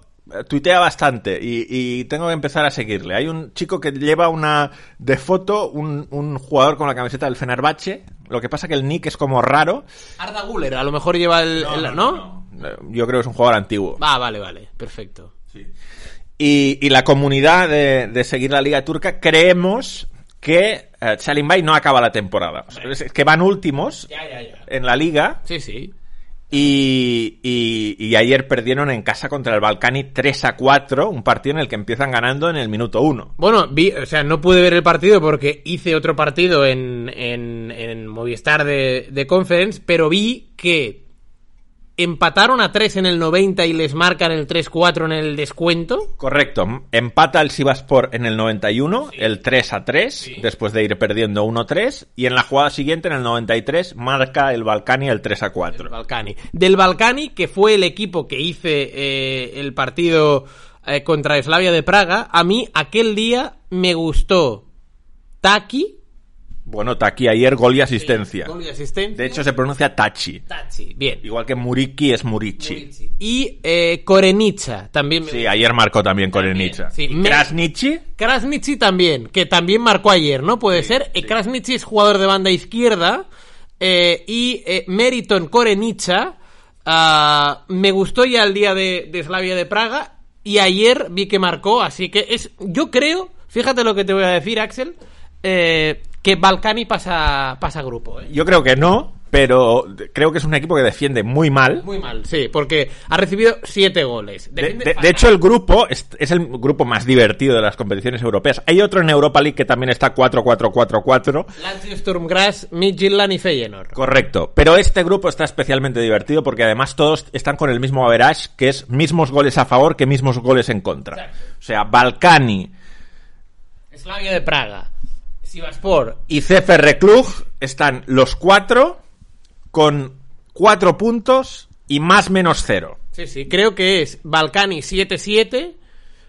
Speaker 1: tuitea bastante y, y tengo que empezar a seguirle. Hay un chico que lleva una de foto, un, un jugador con la camiseta del Fenerbahce, lo que pasa que el nick es como raro.
Speaker 2: Arda Guller, a lo mejor lleva el... el- ¿No?
Speaker 1: Yo creo que es un jugador antiguo.
Speaker 2: Va, vale, vale, perfecto.
Speaker 1: Y, y la comunidad de, de seguir la Liga Turca creemos que eh, Salimbay no acaba la temporada. O sea, es que van últimos
Speaker 2: Ya, ya, ya.
Speaker 1: en la liga
Speaker 2: Sí, sí.
Speaker 1: Y, y- y ayer perdieron en casa contra el Balcani 3 a 4, un partido en el que empiezan ganando en el minuto 1.
Speaker 2: Bueno, vi, o sea, no pude ver el partido porque hice otro partido en, en, en Movistar de, de Conference, pero vi que empataron a 3 en el 90 y les marcan el 3-4 en el descuento.
Speaker 1: Correcto, empata el Sivaspor en el 91, el 3 a 3, después de ir perdiendo 1-3, y en la jugada siguiente, en el 93, marca el Balcani el 3 a 4.
Speaker 2: Balcani. Del Balcani, que fue el equipo que hice eh, el partido eh, contra Slavia de Praga, a mí aquel día me gustó Taki.
Speaker 1: Bueno, Taki ayer gol y asistencia.
Speaker 2: Gol y asistencia.
Speaker 1: De hecho, se pronuncia Tachi.
Speaker 2: Tachi, bien.
Speaker 1: Igual que Muriki es Murici.
Speaker 2: Y eh, Korenicha también
Speaker 1: Sí, ayer marcó también Korenicha.
Speaker 2: sí.
Speaker 1: ¿Y Krasniqi?
Speaker 2: Krasniqi también, que también marcó ayer, ¿no? Puede ser. Eh, Krasniqi es jugador de banda izquierda. eh, y eh, Meriton Korenicha ah, me gustó ya el día de, de Slavia de Praga. Y ayer vi que marcó, así que es. Yo creo, fíjate lo que te voy a decir, Axel. eh, que Balcani pasa, pasa grupo, ¿eh?
Speaker 1: Yo creo que no, pero creo que es un equipo que defiende muy mal.
Speaker 2: Muy mal, sí, porque ha recibido siete goles.
Speaker 1: De, hecho, el grupo es, es el grupo más divertido de las competiciones europeas. Hay otro en Europa League que también está 4-4-4-4.
Speaker 2: Lazio, Sturmgrass, Midtjylland y Feyenoord.
Speaker 1: Correcto. Pero este grupo está especialmente divertido porque además todos están con el mismo average, que es mismos goles a favor que mismos goles en contra.
Speaker 2: Exacto.
Speaker 1: O sea, Balcani
Speaker 2: Slavia de Praga, Sivaspor
Speaker 1: y CFR Cluj están los cuatro con cuatro puntos y más menos cero.
Speaker 2: Sí, sí, creo que es Balcani 7-7,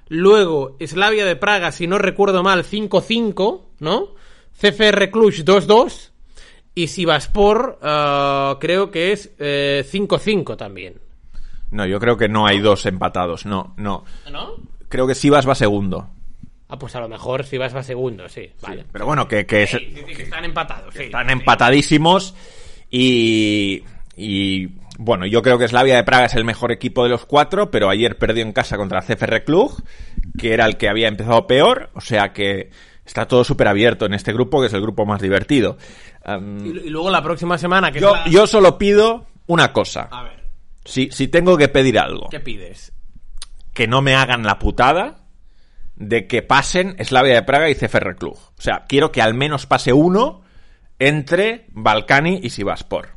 Speaker 2: luego Slavia de Praga, si no recuerdo mal, 5-5, ¿no? CFR Cluj 2-2 y Sivaspor ah, creo que es eh, 5-5 también.
Speaker 1: No, yo creo que no hay dos empatados. No, no.
Speaker 2: ¿No?
Speaker 1: Creo que Sivas va segundo.
Speaker 2: Ah, pues a lo mejor Sivas va segundo, sí. Vale.
Speaker 1: Pero bueno, que, que
Speaker 2: Sí, sí, sí, que están empatados,
Speaker 1: están empatadísimos y, y bueno, yo creo que Slavia de Praga es el mejor equipo de los cuatro, pero ayer perdió en casa contra CFR Cluj, que era el que había empezado peor, o sea que está todo súper abierto en este grupo, que es el grupo más divertido.
Speaker 2: Y, y luego la próxima semana, que
Speaker 1: yo,
Speaker 2: la-
Speaker 1: yo solo pido una cosa.
Speaker 2: A ver,
Speaker 1: Si, si tengo que pedir algo,
Speaker 2: ¿qué pides?
Speaker 1: que no me hagan la putada de que pasen Slavia de Praga y CFR Cluj. O sea, quiero que al menos pase uno entre Balcani y Sivaspor.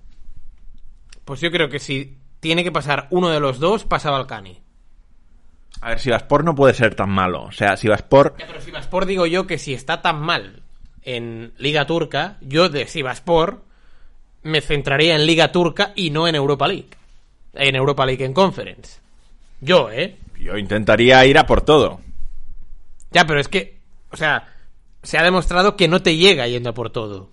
Speaker 2: Pues yo creo que si tiene que pasar uno de los dos, pasa Balcani.
Speaker 1: A ver, Sivaspor no puede ser tan malo. O sea, Sivaspor...
Speaker 2: Ya, pero Sivaspor digo yo que si está tan mal en Liga Turca, yo de Sivaspor me centraría en Liga Turca y no en Europa League. En Europa League en Conference. Yo, ¿eh?
Speaker 1: Yo intentaría ir a por todo.
Speaker 2: Ya, pero es que, o sea, se ha demostrado que no te llega yendo por todo.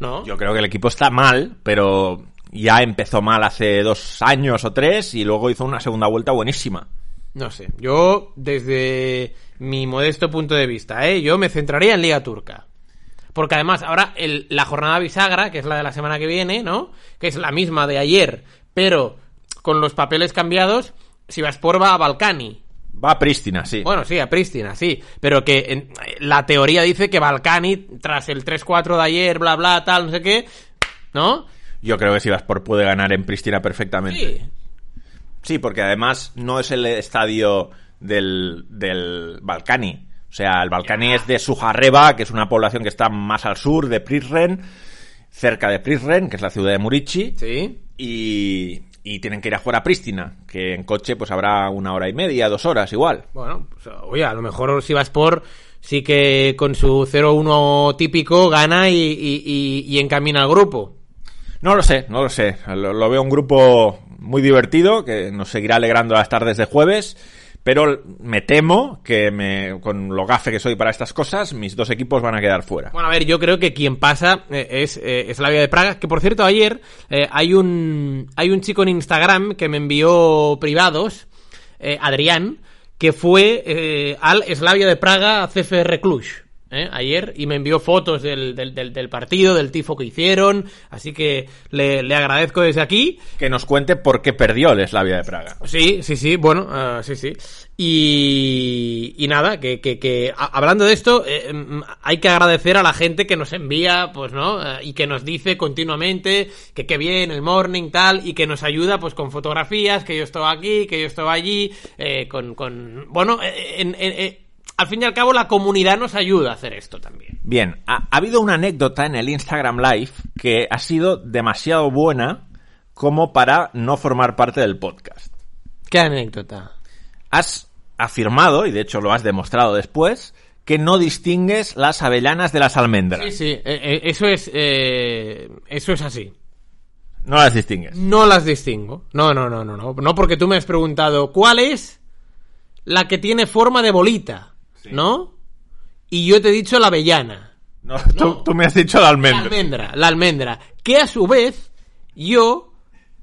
Speaker 2: ¿No?
Speaker 1: Yo creo que el equipo está mal, pero ya empezó mal hace dos años o tres y luego hizo una segunda vuelta buenísima.
Speaker 2: No sé, yo desde mi modesto punto de vista, ¿eh? yo me centraría en Liga Turca. Porque además, ahora el- la jornada bisagra, que es la de la semana que viene, ¿no? Que es la misma de ayer, pero con los papeles cambiados, Sivaspor va a Balcani.
Speaker 1: Va a Pristina, sí.
Speaker 2: Bueno, sí, a Pristina, sí. Pero que en- la teoría dice que Balcani, tras el 3-4 de ayer, bla, bla, tal, no sé qué, ¿no?
Speaker 1: Yo creo que Sivaspor puede ganar en Pristina perfectamente.
Speaker 2: Sí.
Speaker 1: Sí, porque además no es el estadio del, del Balcani. O sea, el Balcani es de Sujarreba, que es una población que está más al sur de Prizren, cerca de Prizren, que es la ciudad de Murici.
Speaker 2: Sí.
Speaker 1: Y, y tienen que ir a jugar a Pristina, que en coche pues habrá una hora y media, dos horas igual.
Speaker 2: Bueno, pues, oye, a lo mejor Sivaspor sí que con su 0-1 típico gana y, y- y- y encamina al grupo.
Speaker 1: No lo sé, no lo sé. Lo, lo veo un grupo muy divertido que nos seguirá alegrando las tardes de jueves. Pero me temo que me, con lo gafe que soy para estas cosas, mis dos equipos van a quedar fuera.
Speaker 2: Bueno, a ver, yo creo que quien pasa eh, es eh, Slavia de Praga, que por cierto ayer eh, hay un hay un chico en Instagram que me envió privados, eh, Adrián, que fue eh, al Slavia de Praga CFR Cluj. Eh, ayer y me envió fotos del, del, del- del partido, del tifo que hicieron, así que le, le agradezco desde aquí.
Speaker 1: Que nos cuente por qué perdió el Slavia de Praga.
Speaker 2: Sí, sí, sí, bueno, ah, sí, sí. Y, y nada, que, que, que a- hablando de esto, eh, mm, hay que agradecer a la gente que nos envía, pues, ¿no? Eh, y que nos dice continuamente que qué bien, el morning, tal, y que nos ayuda, pues, con fotografías, que yo estoy aquí, que yo estoy allí, eh, con, con, bueno, en- en- al fin y al cabo la comunidad nos ayuda a hacer esto también.
Speaker 1: Bien, ha, ha habido una anécdota en el Instagram Live que ha sido demasiado buena como para no formar parte del podcast.
Speaker 2: ¿Qué anécdota?
Speaker 1: Has afirmado, y de hecho lo has demostrado después, que no distingues las avellanas de las almendras.
Speaker 2: Sí, sí, eh, eh, eso es, eh, eso es así.
Speaker 1: No las distingues.
Speaker 2: No las distingo. No, no, no, no, no. No porque tú me has preguntado cuál es la que tiene forma de bolita, ¿no? Y yo te he dicho la avellana.
Speaker 1: No, Tú, tú me has dicho la
Speaker 2: La
Speaker 1: almendra.
Speaker 2: almendra, la almendra. Que a su vez yo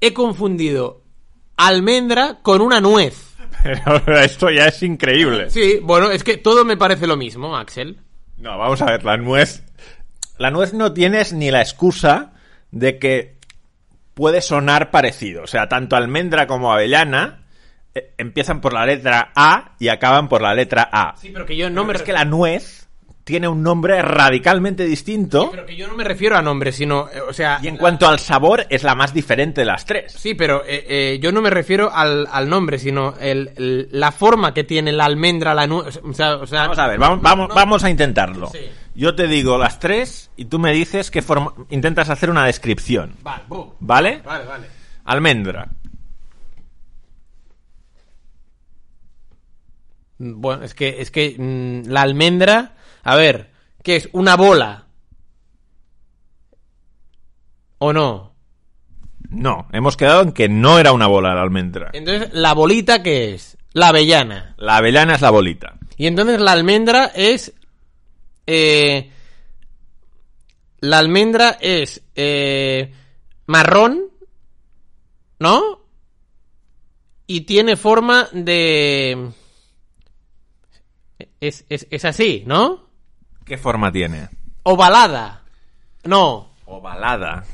Speaker 2: he confundido almendra con una nuez.
Speaker 1: Pero esto ya es increíble.
Speaker 2: Sí, bueno, es que todo me parece lo mismo, Axel.
Speaker 1: No, vamos a ver, la nuez. La nuez no tienes ni la excusa de que puede sonar parecido. O sea, tanto almendra como avellana eh, empiezan por la letra A y acaban por la letra A.
Speaker 2: Sí, pero que yo no me...
Speaker 1: es que la nuez tiene un nombre radicalmente distinto.
Speaker 2: Pero que yo no me refiero a nombre, sino, eh, o sea...
Speaker 1: Y en cuanto al sabor, es la más diferente de las tres.
Speaker 2: Sí, pero eh, eh, yo no me refiero al, al nombre, sino el, el- la forma que tiene la almendra, la nuez... O sea, o sea-
Speaker 1: Vamos a ver, vamos, vamos,
Speaker 2: no-
Speaker 1: vamos a intentarlo.
Speaker 2: Sí.
Speaker 1: Yo te digo las tres y tú me dices qué forma. Intentas hacer una descripción.
Speaker 2: Vale,
Speaker 1: ¿Vale?
Speaker 2: vale, vale.
Speaker 1: Almendra.
Speaker 2: Bueno, es que, es que mm, la almendra, a ver, ¿qué es? ¿Una bola? ¿O no?
Speaker 1: No, hemos quedado en que no era una bola la almendra.
Speaker 2: Entonces, ¿la bolita qué es? La avellana.
Speaker 1: La avellana es la bolita.
Speaker 2: Y entonces la almendra es... eh, la almendra es eh, marrón, ¿no? Y tiene forma de... Es, es, es así, ¿no?
Speaker 1: ¿Qué forma tiene?
Speaker 2: Ovalada. No,
Speaker 1: Ovalada.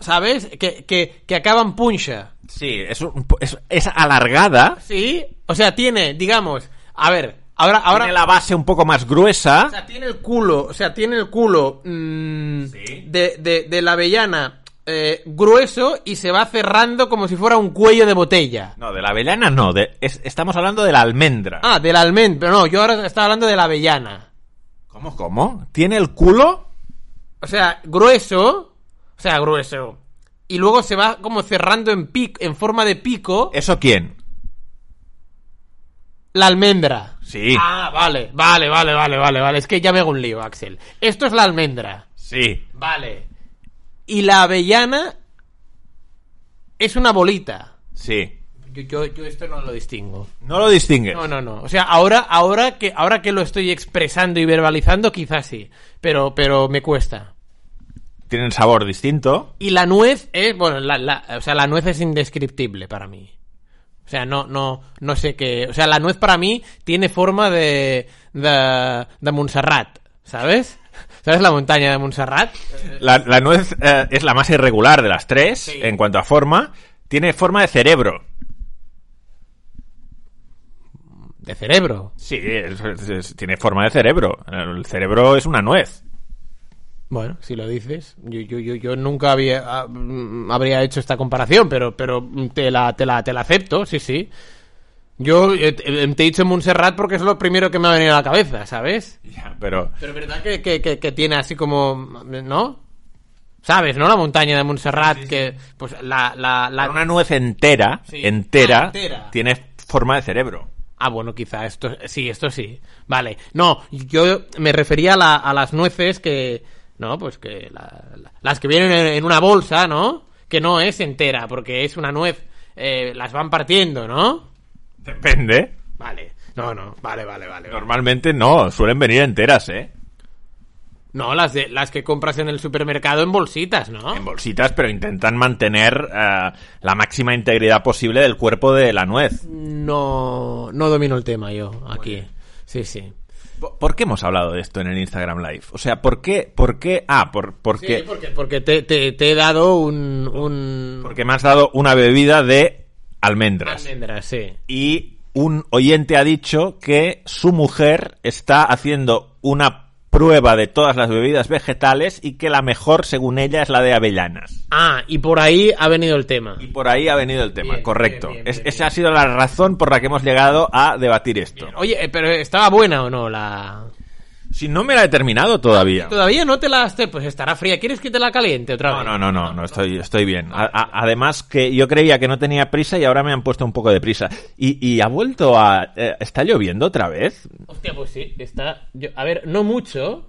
Speaker 2: ¿sabes? Que, que, que acaba en puncha.
Speaker 1: Sí, es, un es, es alargada.
Speaker 2: ¿Sí? O sea, tiene, digamos... A ver, ahora... ahora
Speaker 1: Tiene la base un poco más gruesa.
Speaker 2: O sea, tiene el culo, o sea, tiene el culo mm,
Speaker 1: Sí.
Speaker 2: de, de, de la avellana eh, grueso y se va cerrando como si fuera un cuello de botella.
Speaker 1: No, de la avellana no. de- es- estamos hablando de la almendra.
Speaker 2: Ah, del almendra, pero no, yo ahora estaba hablando de la avellana.
Speaker 1: ¿Cómo, cómo? ¿Tiene el culo?
Speaker 2: O sea, grueso, o sea, grueso. Y luego se va como cerrando en pic, en forma de pico,
Speaker 1: ¿Eso quién?
Speaker 2: la almendra.
Speaker 1: Sí.
Speaker 2: Ah, vale, vale, vale, vale, vale, vale. Es que ya me hago un lío, Axel. Esto es la almendra.
Speaker 1: Sí.
Speaker 2: Vale. Y la avellana es una bolita.
Speaker 1: Sí.
Speaker 2: Yo, yo, yo esto no lo distingo.
Speaker 1: No lo distingues.
Speaker 2: No, no, no. O sea, ahora, ahora que, ahora que lo estoy expresando y verbalizando, quizás sí. Pero, pero me cuesta.
Speaker 1: Tienen sabor distinto.
Speaker 2: Y la nuez es, bueno, la, la- o sea, la nuez es indescriptible para mí. O sea, no, no, no sé qué. O sea, la nuez para mí tiene forma de, de, de Montserrat, ¿sabes? ¿Sabes la montaña de Montserrat?
Speaker 1: La, la nuez eh, es la más irregular de las tres
Speaker 2: Sí.
Speaker 1: en cuanto a forma. Tiene forma de cerebro.
Speaker 2: De cerebro.
Speaker 1: Sí, es- es- es- tiene forma de cerebro. El cerebro es una nuez.
Speaker 2: Bueno, si lo dices, yo, yo, yo, yo nunca había, ah, mm, habría hecho esta comparación, pero, pero te, la, te, la, te la acepto, sí, sí. Yo eh, te, te he dicho Montserrat porque es lo primero que me ha venido a la cabeza, ¿sabes?
Speaker 1: Ya, pero
Speaker 2: Pero es verdad que, que, que, que tiene así como, ¿no? ¿Sabes, no? La montaña de Montserrat, que, pues, la, la, la...
Speaker 1: una nuez entera, entera,
Speaker 2: Ah, entera.
Speaker 1: tiene forma de cerebro.
Speaker 2: Ah, bueno, quizá esto, sí, esto sí. Vale. No, yo me refería a, la- a las nueces que, no, pues que la- la- las que vienen en, en una bolsa, ¿no? Que no es entera, porque es una nuez, eh, las van partiendo, ¿no?
Speaker 1: Depende.
Speaker 2: Vale. No, no, vale, vale, vale.
Speaker 1: Normalmente no, suelen venir enteras, ¿eh?
Speaker 2: No, las de, las que compras en el supermercado en bolsitas, ¿no?
Speaker 1: En bolsitas, pero intentan mantener eh, la máxima integridad posible del cuerpo de la nuez.
Speaker 2: No, no domino el tema yo aquí. Sí, sí.
Speaker 1: ¿Por por qué hemos hablado de esto en el Instagram Live? O sea, ¿por qué? ¿Por qué? Ah, por, porque,
Speaker 2: Sí, porque, porque te, te, te he dado un, un...
Speaker 1: porque me has dado una bebida de almendras.
Speaker 2: Almendras, sí.
Speaker 1: Y un oyente ha dicho que su mujer está haciendo una prueba de todas las bebidas vegetales y que la mejor, según ella, es la de avellanas.
Speaker 2: Ah, y por ahí ha venido el tema.
Speaker 1: Y por ahí ha venido el tema,
Speaker 2: Bien,
Speaker 1: correcto.
Speaker 2: bien, bien,
Speaker 1: Es-
Speaker 2: bien,
Speaker 1: esa ha sido la razón por la que hemos llegado a debatir esto.
Speaker 2: Oye, eh, pero ¿estaba buena o no la...?
Speaker 1: Si no me la he terminado todavía.
Speaker 2: Todavía no te la has... Pues estará fría. ¿Quieres que te la caliente otra
Speaker 1: No,
Speaker 2: vez?
Speaker 1: no, no, no, no estoy, estoy bien. Además que yo creía que no tenía prisa y ahora me han puesto un poco de prisa. Y, y ha vuelto a... eh, ¿Está lloviendo otra vez?
Speaker 2: Hostia, pues sí, está... A ver, no mucho,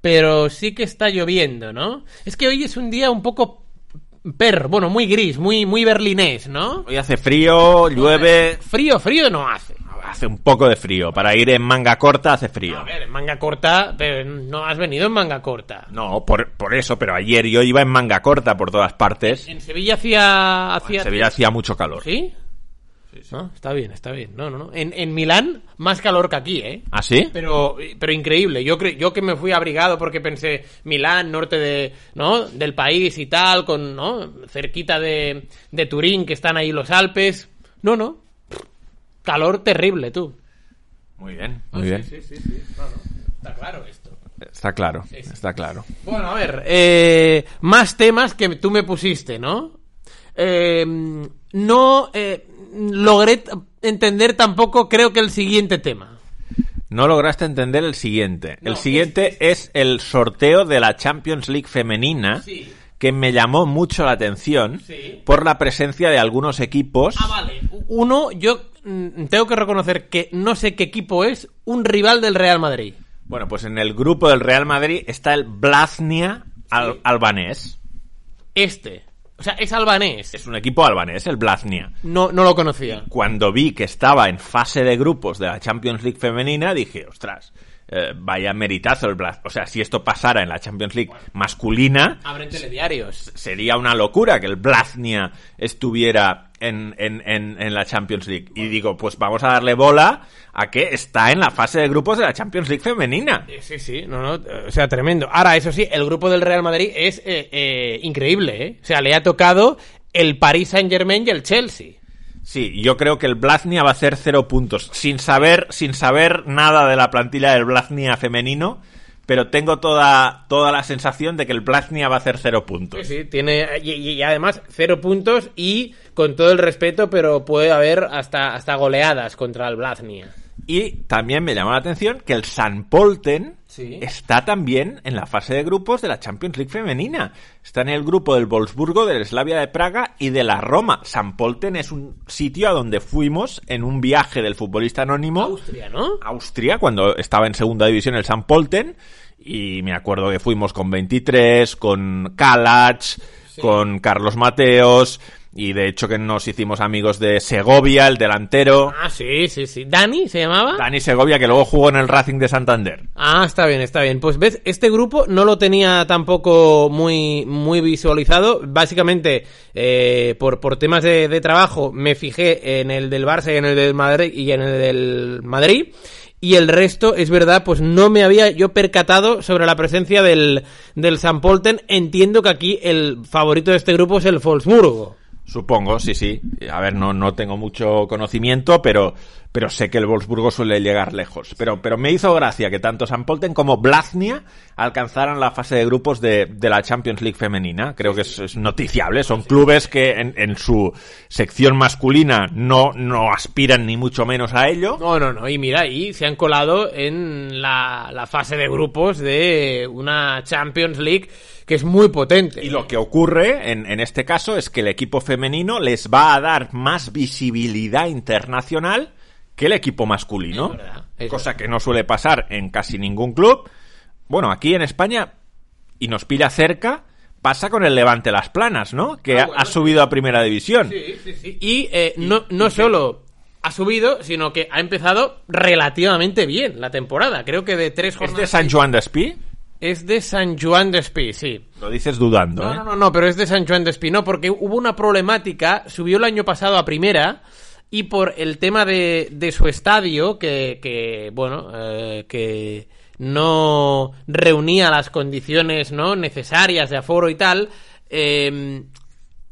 Speaker 2: pero sí que está lloviendo, ¿no? Es que hoy es un día un poco per, bueno, muy gris, muy, muy berlinés, ¿no?
Speaker 1: Hoy hace frío, llueve...
Speaker 2: Frío, frío no hace.
Speaker 1: Hace un poco de frío. Para ir en manga corta hace frío.
Speaker 2: A ver, en manga corta, pero no has venido en manga corta.
Speaker 1: No, por, por eso, pero ayer yo iba en manga corta por todas partes.
Speaker 2: En Sevilla hacía... hacía
Speaker 1: En Sevilla hacía mucho calor.
Speaker 2: ¿Sí? No, está bien, está bien. No, no, no. En, en Milán, más calor que aquí, ¿eh?
Speaker 1: ¿Ah, sí?
Speaker 2: Pero, pero increíble. Yo cre- yo que me fui abrigado porque pensé Milán, norte de, ¿no? del país y tal, con, ¿no? cerquita de, de Turín, que están ahí los Alpes. No, no. Calor terrible, tú.
Speaker 1: Muy bien, muy bien.
Speaker 2: Sí, sí, sí. Está claro esto.
Speaker 1: Está claro,
Speaker 2: Sí, sí.
Speaker 1: está claro.
Speaker 2: Bueno, a ver, eh, más temas que tú me pusiste, ¿no? Eh, no eh, logré entender tampoco, creo que el siguiente tema.
Speaker 1: No lograste entender el siguiente.
Speaker 2: No,
Speaker 1: el siguiente es el sorteo de la Champions League femenina,
Speaker 2: Sí.
Speaker 1: Que me llamó mucho la atención
Speaker 2: Sí.
Speaker 1: por la presencia de algunos equipos.
Speaker 2: Ah, vale. Uno, yo mm, tengo que reconocer que no sé qué equipo es, un rival del Real Madrid.
Speaker 1: Bueno, pues en el grupo del Real Madrid está el Blasnia al-
Speaker 2: Sí.
Speaker 1: albanés.
Speaker 2: Este. O sea, es albanés.
Speaker 1: Es un equipo albanés, el Blasnia.
Speaker 2: No, no lo conocía.
Speaker 1: Cuando vi que estaba en fase de grupos de la Champions League femenina, dije, ostras, eh, vaya meritazo el Blas. O sea, si esto pasara en la Champions League masculina,
Speaker 2: Abren telediarios.
Speaker 1: sería una locura que el Blasnia estuviera en, en, en, en la Champions League. Y digo, pues vamos a darle bola a que está en la fase de grupos de la Champions League femenina.
Speaker 2: Sí, sí, no, no, o sea, tremendo. Ahora, eso sí, el grupo del Real Madrid es eh, eh, increíble, ¿eh? O sea, le ha tocado el Paris Saint Germain y el Chelsea.
Speaker 1: Sí, yo creo que el Blasnia va a hacer cero puntos. Sin saber, sin saber nada de la plantilla del Blasnia femenino, pero tengo toda, toda la sensación de que el Blasnia va a hacer cero puntos.
Speaker 2: Sí, sí, tiene, y, además cero puntos y con todo el respeto, pero puede haber hasta, hasta goleadas contra el Blasnia.
Speaker 1: Y también me llamó la atención que el San Polten
Speaker 2: Sí.
Speaker 1: está también en la fase de grupos de la Champions League femenina. Está en el grupo del Wolfsburgo, del Slavia de Praga y de la Roma. San Polten es un sitio a donde fuimos en un viaje del futbolista anónimo.
Speaker 2: Austria, ¿no?
Speaker 1: Austria, cuando estaba en segunda división el San Polten. Y me acuerdo que fuimos con 23, con Kalach, con Carlos Mateos. Y de hecho que nos hicimos amigos de Segovia, el delantero.
Speaker 2: Ah, sí, sí, sí. ¿Dani se llamaba?
Speaker 1: Dani Segovia, que luego jugó en el Racing de Santander.
Speaker 2: Ah, está bien, está bien. Pues ves, este grupo no lo tenía tampoco muy, muy visualizado. Básicamente, eh, por, por temas de, de trabajo, me fijé en el del Barça y en el del Madrid y en el del Madrid. Y el resto, es verdad, pues no me había yo percatado sobre la presencia del, del San Polten. Entiendo que aquí el favorito de este grupo es el Wolfsburgo.
Speaker 1: Supongo, sí, sí. A ver, no, no tengo mucho conocimiento, pero, pero sé que el Wolfsburgo suele llegar lejos. Pero, pero me hizo gracia que tanto San Polten como Blaznia alcanzaran la fase de grupos de, de la Champions League femenina. Creo que es, es noticiable. Son clubes que en, en su sección masculina no, no aspiran ni mucho menos a ello.
Speaker 2: No, no, no. Y mira, y se han colado en la, la fase de grupos de una Champions League que es muy potente.
Speaker 1: Y lo que ocurre en, en este caso es que el equipo femenino les va a dar más visibilidad internacional que el equipo masculino.
Speaker 2: Es es
Speaker 1: cosa que no suele pasar en casi ningún club. Bueno, aquí en España, y nos pilla cerca, pasa con el Levante Las Planas, ¿no? Que
Speaker 2: Ah,
Speaker 1: ha-
Speaker 2: bueno,
Speaker 1: ha subido a primera división.
Speaker 2: Sí, sí, sí. Y eh, no, no solo ha subido, sino que ha empezado relativamente bien la temporada. Creo que de tres
Speaker 1: ¿Es
Speaker 2: jornadas...
Speaker 1: de San Juan de Espí?
Speaker 2: Es de San Juan de Espí, sí.
Speaker 1: Lo dices dudando,
Speaker 2: No,
Speaker 1: ¿eh?
Speaker 2: no, no, no, pero es de San Juan de Espí, no, porque hubo una problemática, subió el año pasado a primera y por el tema de, de su estadio, que, que bueno, eh, que no reunía las condiciones no necesarias de aforo y tal, eh,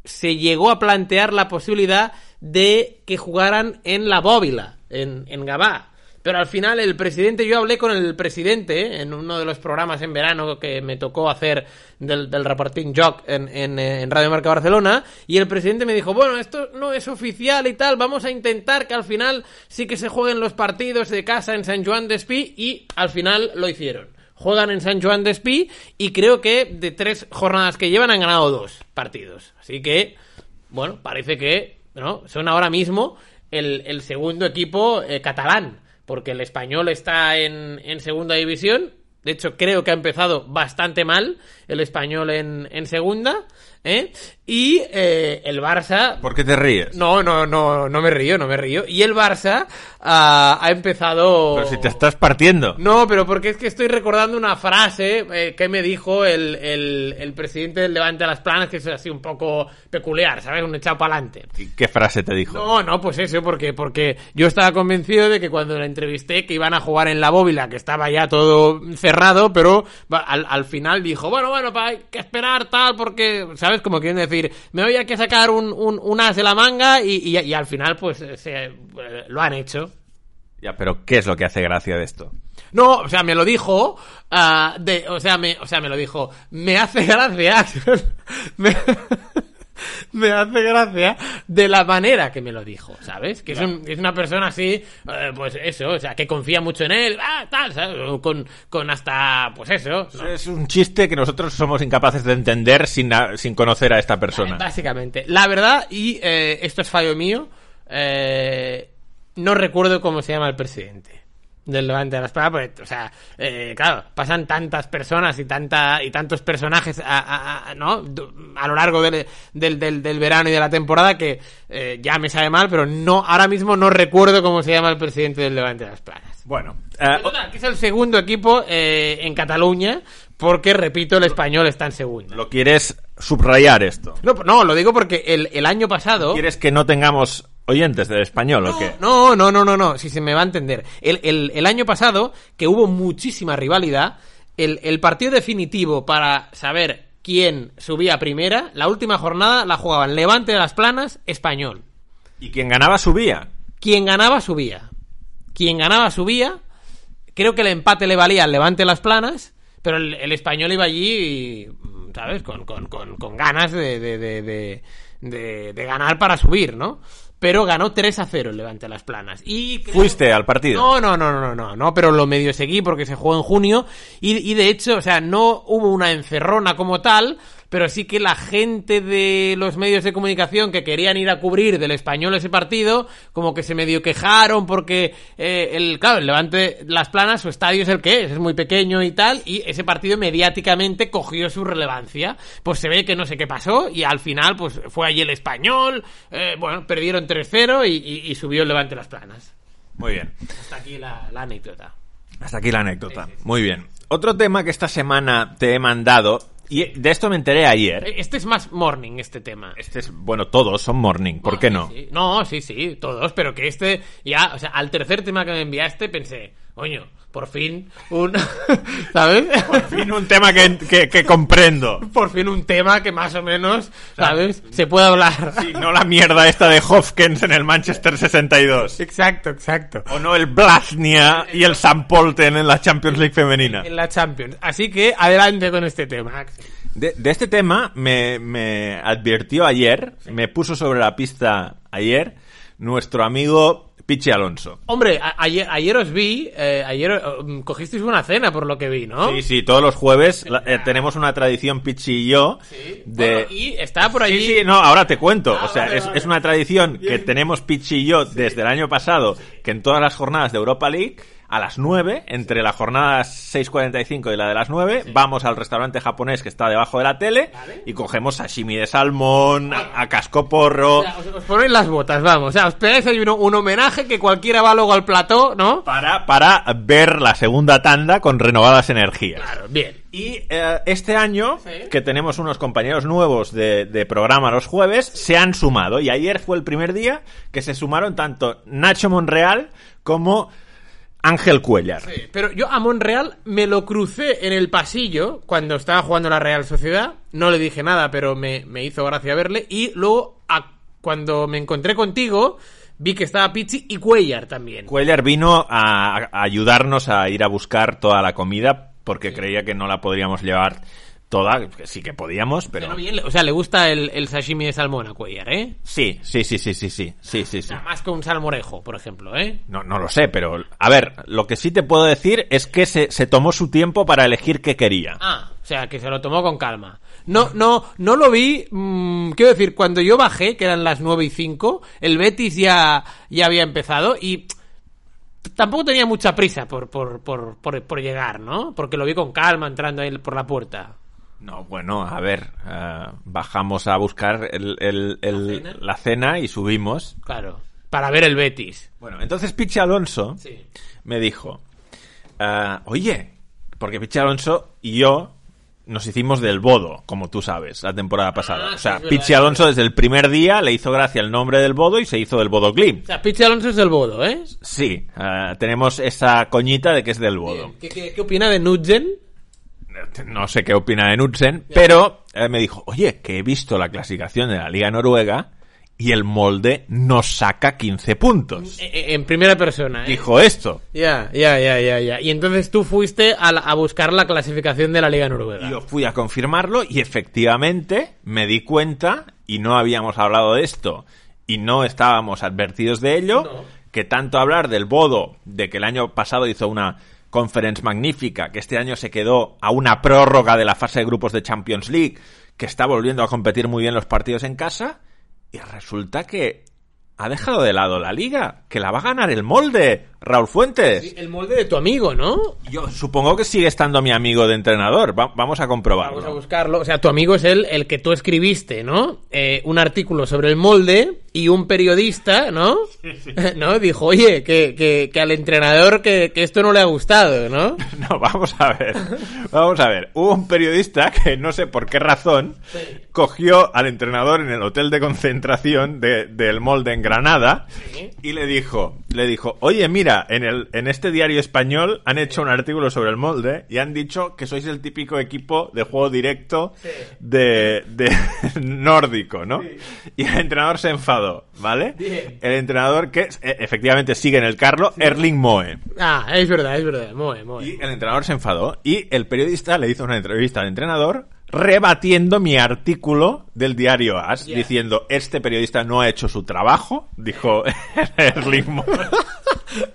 Speaker 2: se llegó a plantear la posibilidad de que jugaran en la Bóvila, en, en Gabá. Pero al final el presidente, yo hablé con el presidente ¿eh? en uno de los programas en verano que me tocó hacer del, del reporting Jock en, en, eh, en Radio Marca Barcelona, y el presidente me dijo, bueno, esto no es oficial y tal, vamos a intentar que al final sí que se jueguen los partidos de casa en San Juan de Espí, y al final lo hicieron. Juegan en San Juan de Espí y creo que de tres jornadas que llevan han ganado dos partidos. Así que, bueno, parece que ¿no? son ahora mismo el, el segundo equipo eh, catalán, porque el español está en, en segunda división. De hecho, creo que ha empezado bastante mal el español en, en segunda. ¿eh? Y eh, el Barça
Speaker 1: ¿Por qué te ríes?
Speaker 2: no, no, no, no me río, no me río. Y el Barça ah, ha empezado.
Speaker 1: Pero si te estás partiendo.
Speaker 2: No, pero porque es que estoy recordando una frase eh, que me dijo el, el, el presidente del Levante a las Planas, que es así un poco peculiar, ¿sabes? Un echado para adelante.
Speaker 1: ¿Qué frase te dijo?
Speaker 2: No, no, pues eso, porque, porque yo estaba convencido de que cuando la entrevisté que iban a jugar en la bóvila, que estaba ya todo cerrado, pero al, al final dijo, bueno, bueno, pa- hay que esperar tal, porque, ¿sabes? Como quieren decir, me voy a que sacar un, un, un as de la manga y, y, y al final, pues, se, eh, lo han hecho.
Speaker 1: Ya, pero ¿qué es lo que hace gracia de esto?
Speaker 2: No, o sea, me lo dijo, ah, de, o sea, me, o sea, me lo dijo, me hace gracia, me, me hace gracia de la manera que me lo dijo, ¿sabes? Que es, un- es una persona así, eh, pues eso, o sea, que confía mucho en él, ah, tal, ¿sabes? Con, con hasta, pues eso, ¿no?
Speaker 1: Es un chiste que nosotros somos incapaces de entender sin, a- sin conocer a esta persona.
Speaker 2: Básicamente. La verdad, y eh, esto es fallo mío, eh, no recuerdo cómo se llama el presidente del Levante de las Palmas, porque, o sea, eh, claro, pasan tantas personas y tanta y tantos personajes a, a- a- ¿no? A lo largo del, del, del- del verano y de la temporada que eh, ya me sabe mal, pero no ahora mismo no recuerdo cómo se llama el presidente del Levante de las Planas.
Speaker 1: Bueno,
Speaker 2: Total, que es el segundo equipo eh, en Cataluña, porque, repito, el español está en segundo.
Speaker 1: lo quieres subrayar esto.
Speaker 2: No, no, lo digo porque el, el año pasado...
Speaker 1: ¿Quieres que no tengamos oyentes del español o qué?
Speaker 2: No, no, no, no, no, si se me va a entender. El, el- el año pasado, que hubo muchísima rivalidad, el, el partido definitivo para saber quién subía primera, la última jornada la jugaban Levante de las Planas, Español.
Speaker 1: Y quien ganaba subía.
Speaker 2: Quien ganaba subía. Quien ganaba subía. Creo que el empate le valía al Levante de las Planas, pero el, el español iba allí, ¿sabes? Con, con, con, con ganas de, de- de ganar para subir, ¿no? Pero ganó 3 a 0 el Levante las Planas. Y creo-
Speaker 1: Fuiste al partido.
Speaker 2: no, no, no, no, no, no, pero lo medio seguí porque se jugó en junio y, y de hecho, o sea, no hubo una encerrona como tal, pero sí que la gente de los medios de comunicación que querían ir a cubrir del español ese partido, como que se medio quejaron porque eh, el, claro, el Levante Las Planas, su estadio es el que es, es muy pequeño y tal, y ese partido mediáticamente cogió su relevancia. Pues se ve que no sé qué pasó y al final, pues fue allí el español, eh, bueno, perdieron 3-0 y, y- y subió el Levante Las Planas.
Speaker 1: Muy bien.
Speaker 2: Hasta aquí la, la anécdota.
Speaker 1: Hasta aquí la anécdota. Muy bien. Otro tema que esta semana te he mandado, y de esto me enteré ayer.
Speaker 2: Este es más morning, este tema.
Speaker 1: Este es, bueno, todos son morning, ¿por qué no?
Speaker 2: Sí, sí. No, sí, sí, todos, pero que este, ya, o sea, al tercer tema que me enviaste pensé, coño, por fin un, ¿sabes?
Speaker 1: Por fin un tema que, que- que comprendo.
Speaker 2: Por fin un tema que más o menos, ¿sabes? Se puede hablar.
Speaker 1: Sí, no la mierda esta de Hopkins en el Manchester 62.
Speaker 2: Exacto, exacto.
Speaker 1: O no el Blasnia y el San Polten en la Champions League femenina.
Speaker 2: En la Champions. Así que adelante con este tema. Axel.
Speaker 1: De, de este tema me, me advirtió ayer, me puso sobre la pista ayer, nuestro amigo Pichi Alonso.
Speaker 2: Hombre, a- ayer, ayer os vi, eh, ayer eh, cogisteis una cena por lo que vi, ¿no?
Speaker 1: Sí, sí, todos los jueves la- eh, tenemos una tradición Pichi y yo de...
Speaker 2: Bueno, y está por allí.
Speaker 1: Sí, sí, no, ahora te cuento.
Speaker 2: Ah,
Speaker 1: o sea,
Speaker 2: vale,
Speaker 1: es,
Speaker 2: vale.
Speaker 1: es una tradición que tenemos Pichi y yo desde el año pasado, que en todas las jornadas de Europa League, a las 9, entre la jornada 6.45 y la de las 9, vamos al restaurante japonés que está debajo de la tele
Speaker 2: Vale.
Speaker 1: y cogemos sashimi de salmón, a, a cascoporro,
Speaker 2: O sea, os, os ponéis las botas, vamos. O sea, os pegáis ahí uno- un homenaje que cualquiera va luego al plató, ¿no?
Speaker 1: para, para ver la segunda tanda con renovadas energías.
Speaker 2: Claro, bien.
Speaker 1: Y eh, este año,
Speaker 2: Sí.
Speaker 1: que tenemos unos compañeros nuevos de, de programa los jueves, se han sumado. Y ayer fue el primer día que se sumaron tanto Nacho Monreal como Ángel Cuellar.
Speaker 2: Sí, Pero yo a Monreal me lo crucé en el pasillo cuando estaba jugando la Real Sociedad. No le dije nada, pero me, me hizo gracia verle. Y luego, a- cuando me encontré contigo, vi que estaba Pichi y Cuellar también.
Speaker 1: Cuellar vino a, a ayudarnos a ir a buscar toda la comida porque creía que no la podríamos llevar toda, que sí que podíamos, pero...
Speaker 2: Pero bien, o sea, le gusta el, el sashimi de salmón a Cuellar, ¿eh?
Speaker 1: Sí, sí, sí, sí, sí, sí, sí, sí,
Speaker 2: más que un salmorejo, por ejemplo, ¿eh?
Speaker 1: No, no lo sé, pero a ver, lo que sí te puedo decir es que se, se tomó su tiempo para elegir qué quería.
Speaker 2: Ah, o sea, que se lo tomó con calma. No, no, no lo vi. mm, quiero decir, cuando yo bajé, que eran las 9 y 5, el Betis ya, ya había empezado y tampoco tenía mucha prisa por, por, por, por, por llegar, ¿no? Porque lo vi con calma entrando ahí por la puerta.
Speaker 1: No, bueno, a ver, eh, bajamos a buscar el- el- el-
Speaker 2: ¿La cena?
Speaker 1: la cena y subimos.
Speaker 2: Claro. Para ver el Betis.
Speaker 1: Bueno, entonces Pichi Alonso
Speaker 2: Sí.
Speaker 1: me dijo, eh, oye, porque Pichi Alonso y yo nos hicimos del bodo, como tú sabes, la temporada pasada.
Speaker 2: Ah,
Speaker 1: o sea,
Speaker 2: sí,
Speaker 1: Pichi Alonso desde el primer día le hizo gracia el nombre del bodo y se hizo del bodo Glim.
Speaker 2: O sea, Pichi Alonso es del Bodo, ¿eh?
Speaker 1: Sí, eh, tenemos esa coñita de que es del bodo.
Speaker 2: ¿Qué, qué, qué opina de?
Speaker 1: No sé qué opina de Knudsen, pero eh, me dijo, oye, que he visto la clasificación de la Liga Noruega y el molde nos saca 15 puntos.
Speaker 2: En primera persona, ¿eh?
Speaker 1: Dijo esto.
Speaker 2: Ya, ya, ya, ya, ya. Y entonces tú fuiste a, la- a buscar la clasificación de la Liga Noruega.
Speaker 1: Yo fui a confirmarlo y efectivamente me di cuenta, y no habíamos hablado de esto, y no estábamos advertidos de ello,
Speaker 2: No.
Speaker 1: que tanto hablar del Bodo, de que el año pasado hizo una conference magnífica, que este año se quedó a una prórroga de la fase de grupos de Champions League, que está volviendo a competir muy bien los partidos en casa, y resulta que ha dejado de lado la liga, que la va a ganar el molde, Raúl Fuentes.
Speaker 2: El molde de tu amigo, ¿no?
Speaker 1: Yo supongo que sigue estando mi amigo de entrenador. Va- vamos a comprobarlo.
Speaker 2: Vamos a buscarlo. O sea, tu amigo es el, el que tú escribiste, ¿no? Eh, un artículo sobre el molde y un periodista, ¿no? ¿No? Dijo, oye, que, que, que al entrenador que, que esto no le ha gustado, ¿no?
Speaker 1: No, vamos a ver. Vamos a ver. Hubo un periodista que no sé por qué razón cogió al entrenador en el hotel de concentración de- del molde en Granada y le dijo, le dijo, oye, mira, en el, en este diario español han hecho un artículo sobre el molde y han dicho que sois el típico equipo de juego directo de, de nórdico, ¿no? Y el entrenador se enfadó, ¿vale?
Speaker 2: Bien.
Speaker 1: El entrenador que eh, efectivamente sigue en el carro, Erling Moe.
Speaker 2: Ah, es verdad, es verdad. Muy.
Speaker 1: Y el entrenador se enfadó y el periodista le hizo una entrevista al entrenador rebatiendo mi artículo del diario AS, diciendo, este periodista no ha hecho su trabajo, dijo Erling.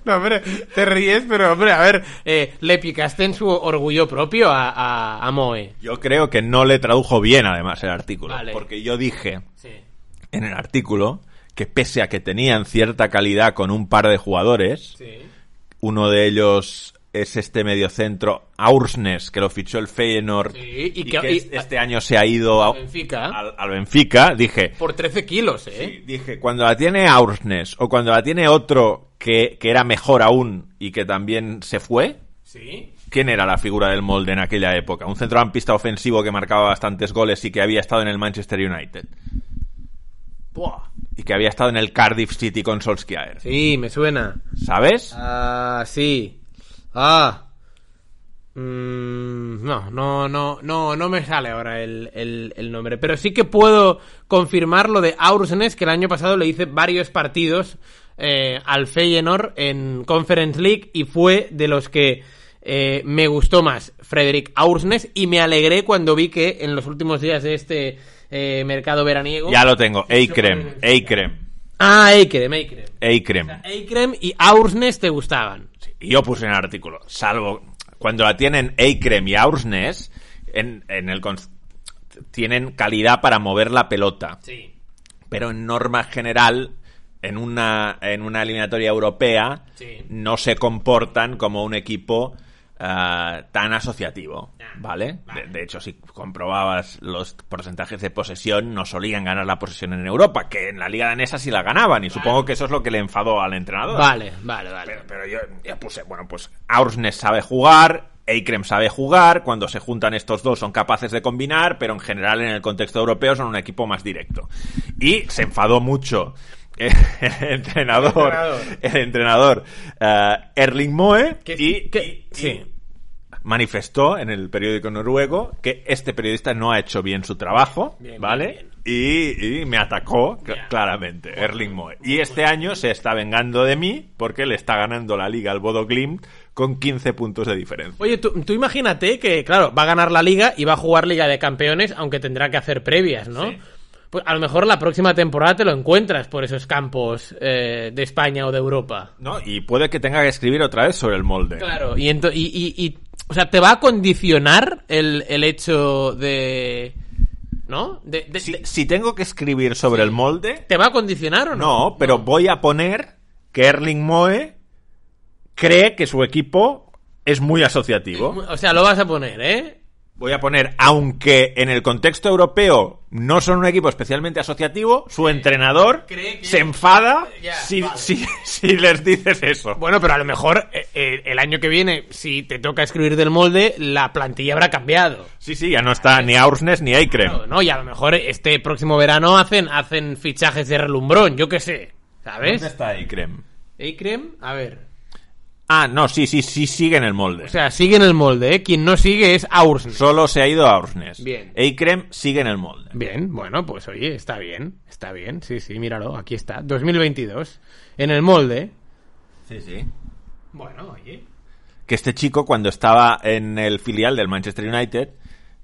Speaker 2: No, hombre, te ríes, pero, hombre, a ver, eh, le picaste en su orgullo propio a, a, a Moe.
Speaker 1: Yo creo que no le tradujo bien además el artículo,
Speaker 2: Vale.
Speaker 1: porque yo dije
Speaker 2: Sí.
Speaker 1: en el artículo que pese a que tenían cierta calidad con un par de jugadores,
Speaker 2: Sí.
Speaker 1: uno de ellos es este mediocentro Aursnes, que lo fichó el Feyenoord
Speaker 2: Sí,
Speaker 1: y,
Speaker 2: y
Speaker 1: que,
Speaker 2: que- y-
Speaker 1: es- este año se ha ido
Speaker 2: Benfica.
Speaker 1: al, al Benfica, dije,
Speaker 2: Por 13 kilos, ¿eh?
Speaker 1: dije, cuando la tiene Aursnes o cuando la tiene otro que, que era mejor aún y que también se fue,
Speaker 2: Sí.
Speaker 1: ¿quién era la figura del molde en aquella época? Un centrocampista ofensivo que marcaba bastantes goles y que había estado en el Manchester United.
Speaker 2: Buah.
Speaker 1: Y que había estado en el Cardiff City con Solskjaer.
Speaker 2: Sí, me suena.
Speaker 1: ¿Sabes?
Speaker 2: Ah, sí. Ah. Mm, no, no, no, no, no me sale ahora el, el- el nombre. Pero sí que puedo confirmar lo de Aursnes, que el año pasado le hice varios partidos eh, al Feyenoord en Conference League y fue de los que eh, me gustó más Frederick Aursnes y me alegré cuando vi que en los últimos días de este eh, mercado veraniego...
Speaker 1: Ya lo tengo. Eikrem. Eikrem.
Speaker 2: Ah, Eikrem, Eikrem.
Speaker 1: Eikrem.
Speaker 2: Eikrem y Aursnes te gustaban.
Speaker 1: Y yo puse en el artículo, salvo cuando la tienen Eikrem y Aursnes, en, en el tienen calidad para mover la pelota.
Speaker 2: Sí.
Speaker 1: Pero en norma general, en una, en una eliminatoria europea,
Speaker 2: Sí.
Speaker 1: no se comportan como un equipo ah, tan asociativo.
Speaker 2: Ah,
Speaker 1: ¿Vale? De, de hecho, si comprobabas los porcentajes de posesión, no solían ganar la posesión en Europa, que en la Liga Danesa sí la ganaban, y supongo que eso es lo que le enfadó al entrenador.
Speaker 2: Vale, vale, vale.
Speaker 1: Pero, pero yo puse, bueno, pues Aursnes sabe jugar, Eikrem sabe jugar, cuando se juntan estos dos son capaces de combinar, pero en general en el contexto europeo son un equipo más directo. Y se enfadó mucho el entrenador,
Speaker 2: El entrenador.
Speaker 1: eh, Erling Moe y,
Speaker 2: que-
Speaker 1: y-
Speaker 2: sí.
Speaker 1: manifestó en el periódico noruego que este periodista no ha hecho bien su trabajo,
Speaker 2: Bien,
Speaker 1: ¿vale?
Speaker 2: bien,
Speaker 1: Y, y me atacó claramente Erling Moe. Y este año se está vengando de mí porque le está ganando la liga al Bodo Glimt con 15 puntos de diferencia.
Speaker 2: Oye, tú, tú imagínate que, claro, va a ganar la liga y va a jugar Liga de Campeones, aunque tendrá que hacer previas, ¿no?
Speaker 1: Sí.
Speaker 2: Pues a lo mejor la próxima temporada te lo encuentras por esos campos eh, de España o de Europa.
Speaker 1: ¿No? Y puede que tenga que escribir otra vez sobre el molde.
Speaker 2: Claro, y, ento- y, y- y- o sea, te va a condicionar el, el hecho de... ¿No? De- de-
Speaker 1: Si,
Speaker 2: de-
Speaker 1: si tengo que escribir sobre el molde,
Speaker 2: ¿Te va a condicionar o no?
Speaker 1: no, pero voy a poner que Erling Moe cree que su equipo es muy asociativo.
Speaker 2: O sea, lo vas a poner, ¿eh?
Speaker 1: Voy a poner, aunque en el contexto europeo no son un equipo especialmente asociativo, su entrenador
Speaker 2: Cree que-
Speaker 1: se enfada
Speaker 2: Ya,
Speaker 1: si,
Speaker 2: vale.
Speaker 1: si- si les dices eso.
Speaker 2: Bueno, pero a lo mejor eh, eh, el año que viene, si te toca escribir del molde, la plantilla habrá cambiado.
Speaker 1: Sí, sí, ya no está ni Aursnes ni Eikrem.
Speaker 2: No, no, y a lo mejor este próximo verano hacen, hacen fichajes de relumbrón, yo qué sé. ¿Sabes?
Speaker 1: ¿Dónde está Eikrem?
Speaker 2: Eikrem, a ver.
Speaker 1: Ah, no, sí, sí, sí sigue en el molde.
Speaker 2: O sea, sigue en el molde, ¿eh? Quien no sigue es Aursnes.
Speaker 1: Solo se ha ido a Orsnes.
Speaker 2: Bien.
Speaker 1: Eikrem sigue en el molde.
Speaker 2: Bien, bueno, pues oye, está bien, está bien, sí, sí, míralo, aquí está, 2022, en el molde.
Speaker 1: Sí, sí.
Speaker 2: Bueno, oye.
Speaker 1: Que este chico, cuando estaba en el filial del Manchester United,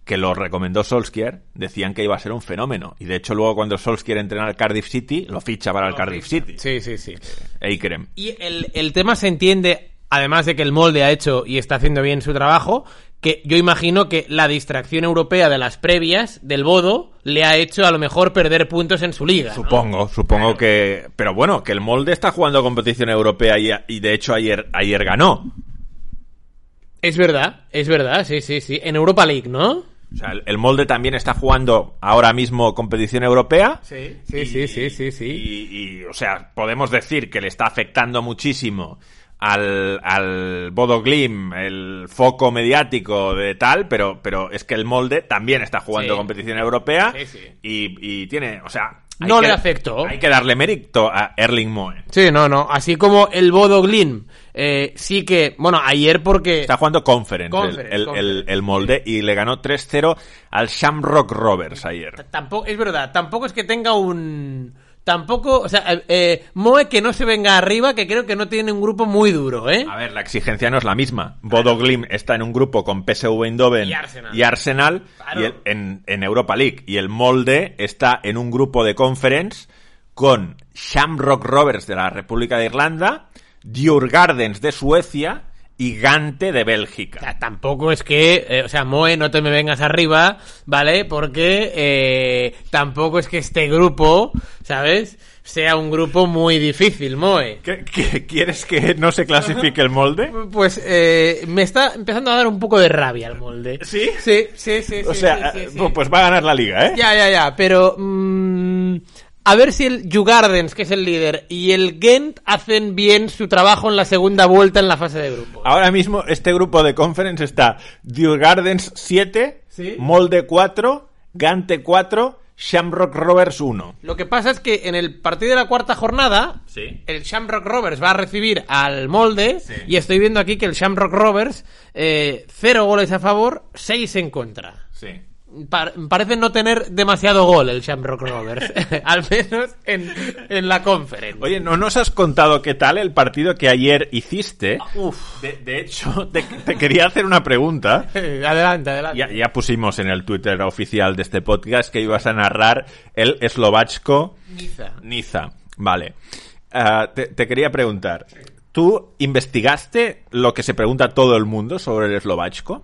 Speaker 1: que lo recomendó Solskjaer, decían que iba a ser un fenómeno. Y de hecho, luego cuando Solskjaer entrena al Cardiff City, lo ficha para el Cardiff City.
Speaker 2: Sí, sí, sí.
Speaker 1: Eikrem.
Speaker 2: Y el, el tema se entiende, además de que el molde ha hecho y está haciendo bien su trabajo, que yo imagino que la distracción europea de las previas del Bodo le ha hecho a lo mejor perder puntos en su liga. ¿no?
Speaker 1: Supongo, supongo que... Pero bueno, que el molde está jugando competición europea y, y de hecho ayer, ayer ganó.
Speaker 2: Es verdad, es verdad, sí, sí, sí. En Europa League, ¿no?
Speaker 1: O sea, el, el molde también está jugando ahora mismo competición europea.
Speaker 2: Sí, sí,
Speaker 1: Y-
Speaker 2: sí, sí, sí, sí.
Speaker 1: Y, y, o sea, podemos decir que le está afectando muchísimo al, al Bodo Glim, el foco mediático de tal, pero, pero es que el molde también está jugando
Speaker 2: Sí.
Speaker 1: competición europea
Speaker 2: Sí, sí.
Speaker 1: Y, y tiene, o sea... hay
Speaker 2: No
Speaker 1: que-
Speaker 2: le afectó.
Speaker 1: Hay que darle mérito a Erling Moe.
Speaker 2: Sí, no, no. Así como el Bodo Glim, eh, sí que, bueno, ayer porque...
Speaker 1: Está jugando Conference, el-
Speaker 2: Conference,
Speaker 1: el, el-
Speaker 2: Conference.
Speaker 1: el molde, y le ganó 3-0 al Shamrock Rovers ayer.
Speaker 2: Tampoco, es verdad, tampoco es que tenga un... Tampoco, o sea, eh, eh, Moe que no se venga arriba, que creo que no tiene un grupo muy duro, ¿eh?
Speaker 1: A ver, la exigencia no es la misma. Bodo Glim está en un grupo con PSV Eindhoven
Speaker 2: Y Arsenal.
Speaker 1: y Arsenal,
Speaker 2: Claro.
Speaker 1: y el- en, en Europa League. Y el Molde está en un grupo de conference con Shamrock Rovers de la República de Irlanda, Djurgardens de Suecia y Gante de
Speaker 2: O
Speaker 1: Bélgica.
Speaker 2: sea, tampoco es que, eh, o sea, Moe, no te me vengas arriba, ¿vale? Porque eh, tampoco es que este grupo, ¿sabes? Sea un grupo muy difícil, Moe.
Speaker 1: ¿Qué- qué- ¿Quieres que no se clasifique el molde?
Speaker 2: Pues eh, me está empezando a dar un poco de rabia el molde.
Speaker 1: ¿Sí?
Speaker 2: Sí, sí, sí.
Speaker 1: O
Speaker 2: sí,
Speaker 1: sea,
Speaker 2: sí, sí, sí.
Speaker 1: eh, pues va a ganar la liga, ¿eh?
Speaker 2: Ya, ya, ya, pero... mm, a ver si el Jugardens, que es el líder, y el Gent hacen bien su trabajo en la segunda vuelta en la fase de grupo.
Speaker 1: Ahora mismo este grupo de conference está Djurgardens 7,
Speaker 2: Sí.
Speaker 1: Molde 4, Gante 4, Shamrock Rovers 1.
Speaker 2: Lo que pasa es que en el partido de la cuarta jornada,
Speaker 1: Sí.
Speaker 2: el Shamrock Rovers va a recibir al molde,
Speaker 1: Sí.
Speaker 2: y estoy viendo aquí que el Shamrock Rovers, eh, cero goles a favor, seis en contra.
Speaker 1: Sí.
Speaker 2: Pa- parece no tener demasiado gol el Shamrock Rovers, al menos en, en la conference.
Speaker 1: Oye, ¿no nos has contado qué tal el partido que ayer hiciste?
Speaker 2: Uf.
Speaker 1: De, de hecho, te, te quería hacer una pregunta.
Speaker 2: adelante, adelante.
Speaker 1: Ya, ya pusimos en el Twitter oficial de este podcast que ibas a narrar el eslovachco
Speaker 2: Niza.
Speaker 1: Niza. Vale. Ah, te, te quería preguntar, ¿tú investigaste lo que se pregunta todo el mundo sobre el eslovachco?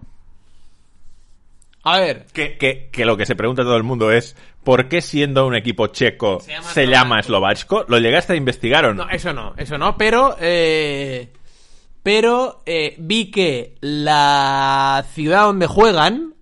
Speaker 2: A ver,
Speaker 1: Que, que, que lo que se pregunta todo el mundo es ¿por qué siendo un equipo checo
Speaker 2: Se llama
Speaker 1: se llama? ¿Lo llegaste a investigar o no?
Speaker 2: no, eso no, eso no, pero eh, pero eh, vi que la ciudad donde juegan,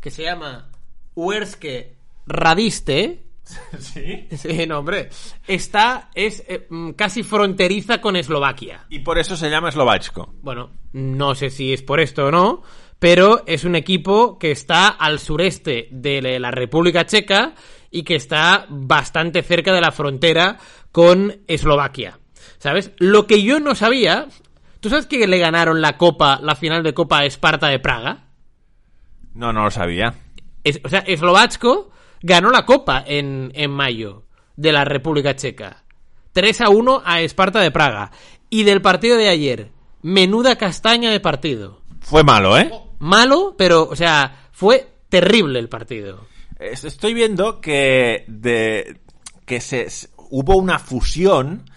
Speaker 2: que se llama Uerske Radiste,
Speaker 1: ¿Sí?
Speaker 2: sí, no, hombre, está, es eh, mm, casi fronteriza con Eslovaquia.
Speaker 1: Y por eso se llama eslovachco.
Speaker 2: Bueno, no sé si es por esto o no, pero es un equipo que está al sureste de la República Checa y que está bastante cerca de la frontera con Eslovaquia. ¿Sabes? Lo que yo no sabía, ¿tú sabes que le ganaron la Copa, la final de Copa a Esparta de Praga?
Speaker 1: No, no lo sabía.
Speaker 2: Es- o sea, Eslovachko ganó la Copa en, en mayo de la República Checa. 3 a 1 a Esparta de Praga. Y del partido de ayer, menuda castaña de partido.
Speaker 1: Fue malo, ¿eh?
Speaker 2: Malo, pero, o sea, fue terrible el partido.
Speaker 1: Es- Estoy viendo que de que se hubo una fusión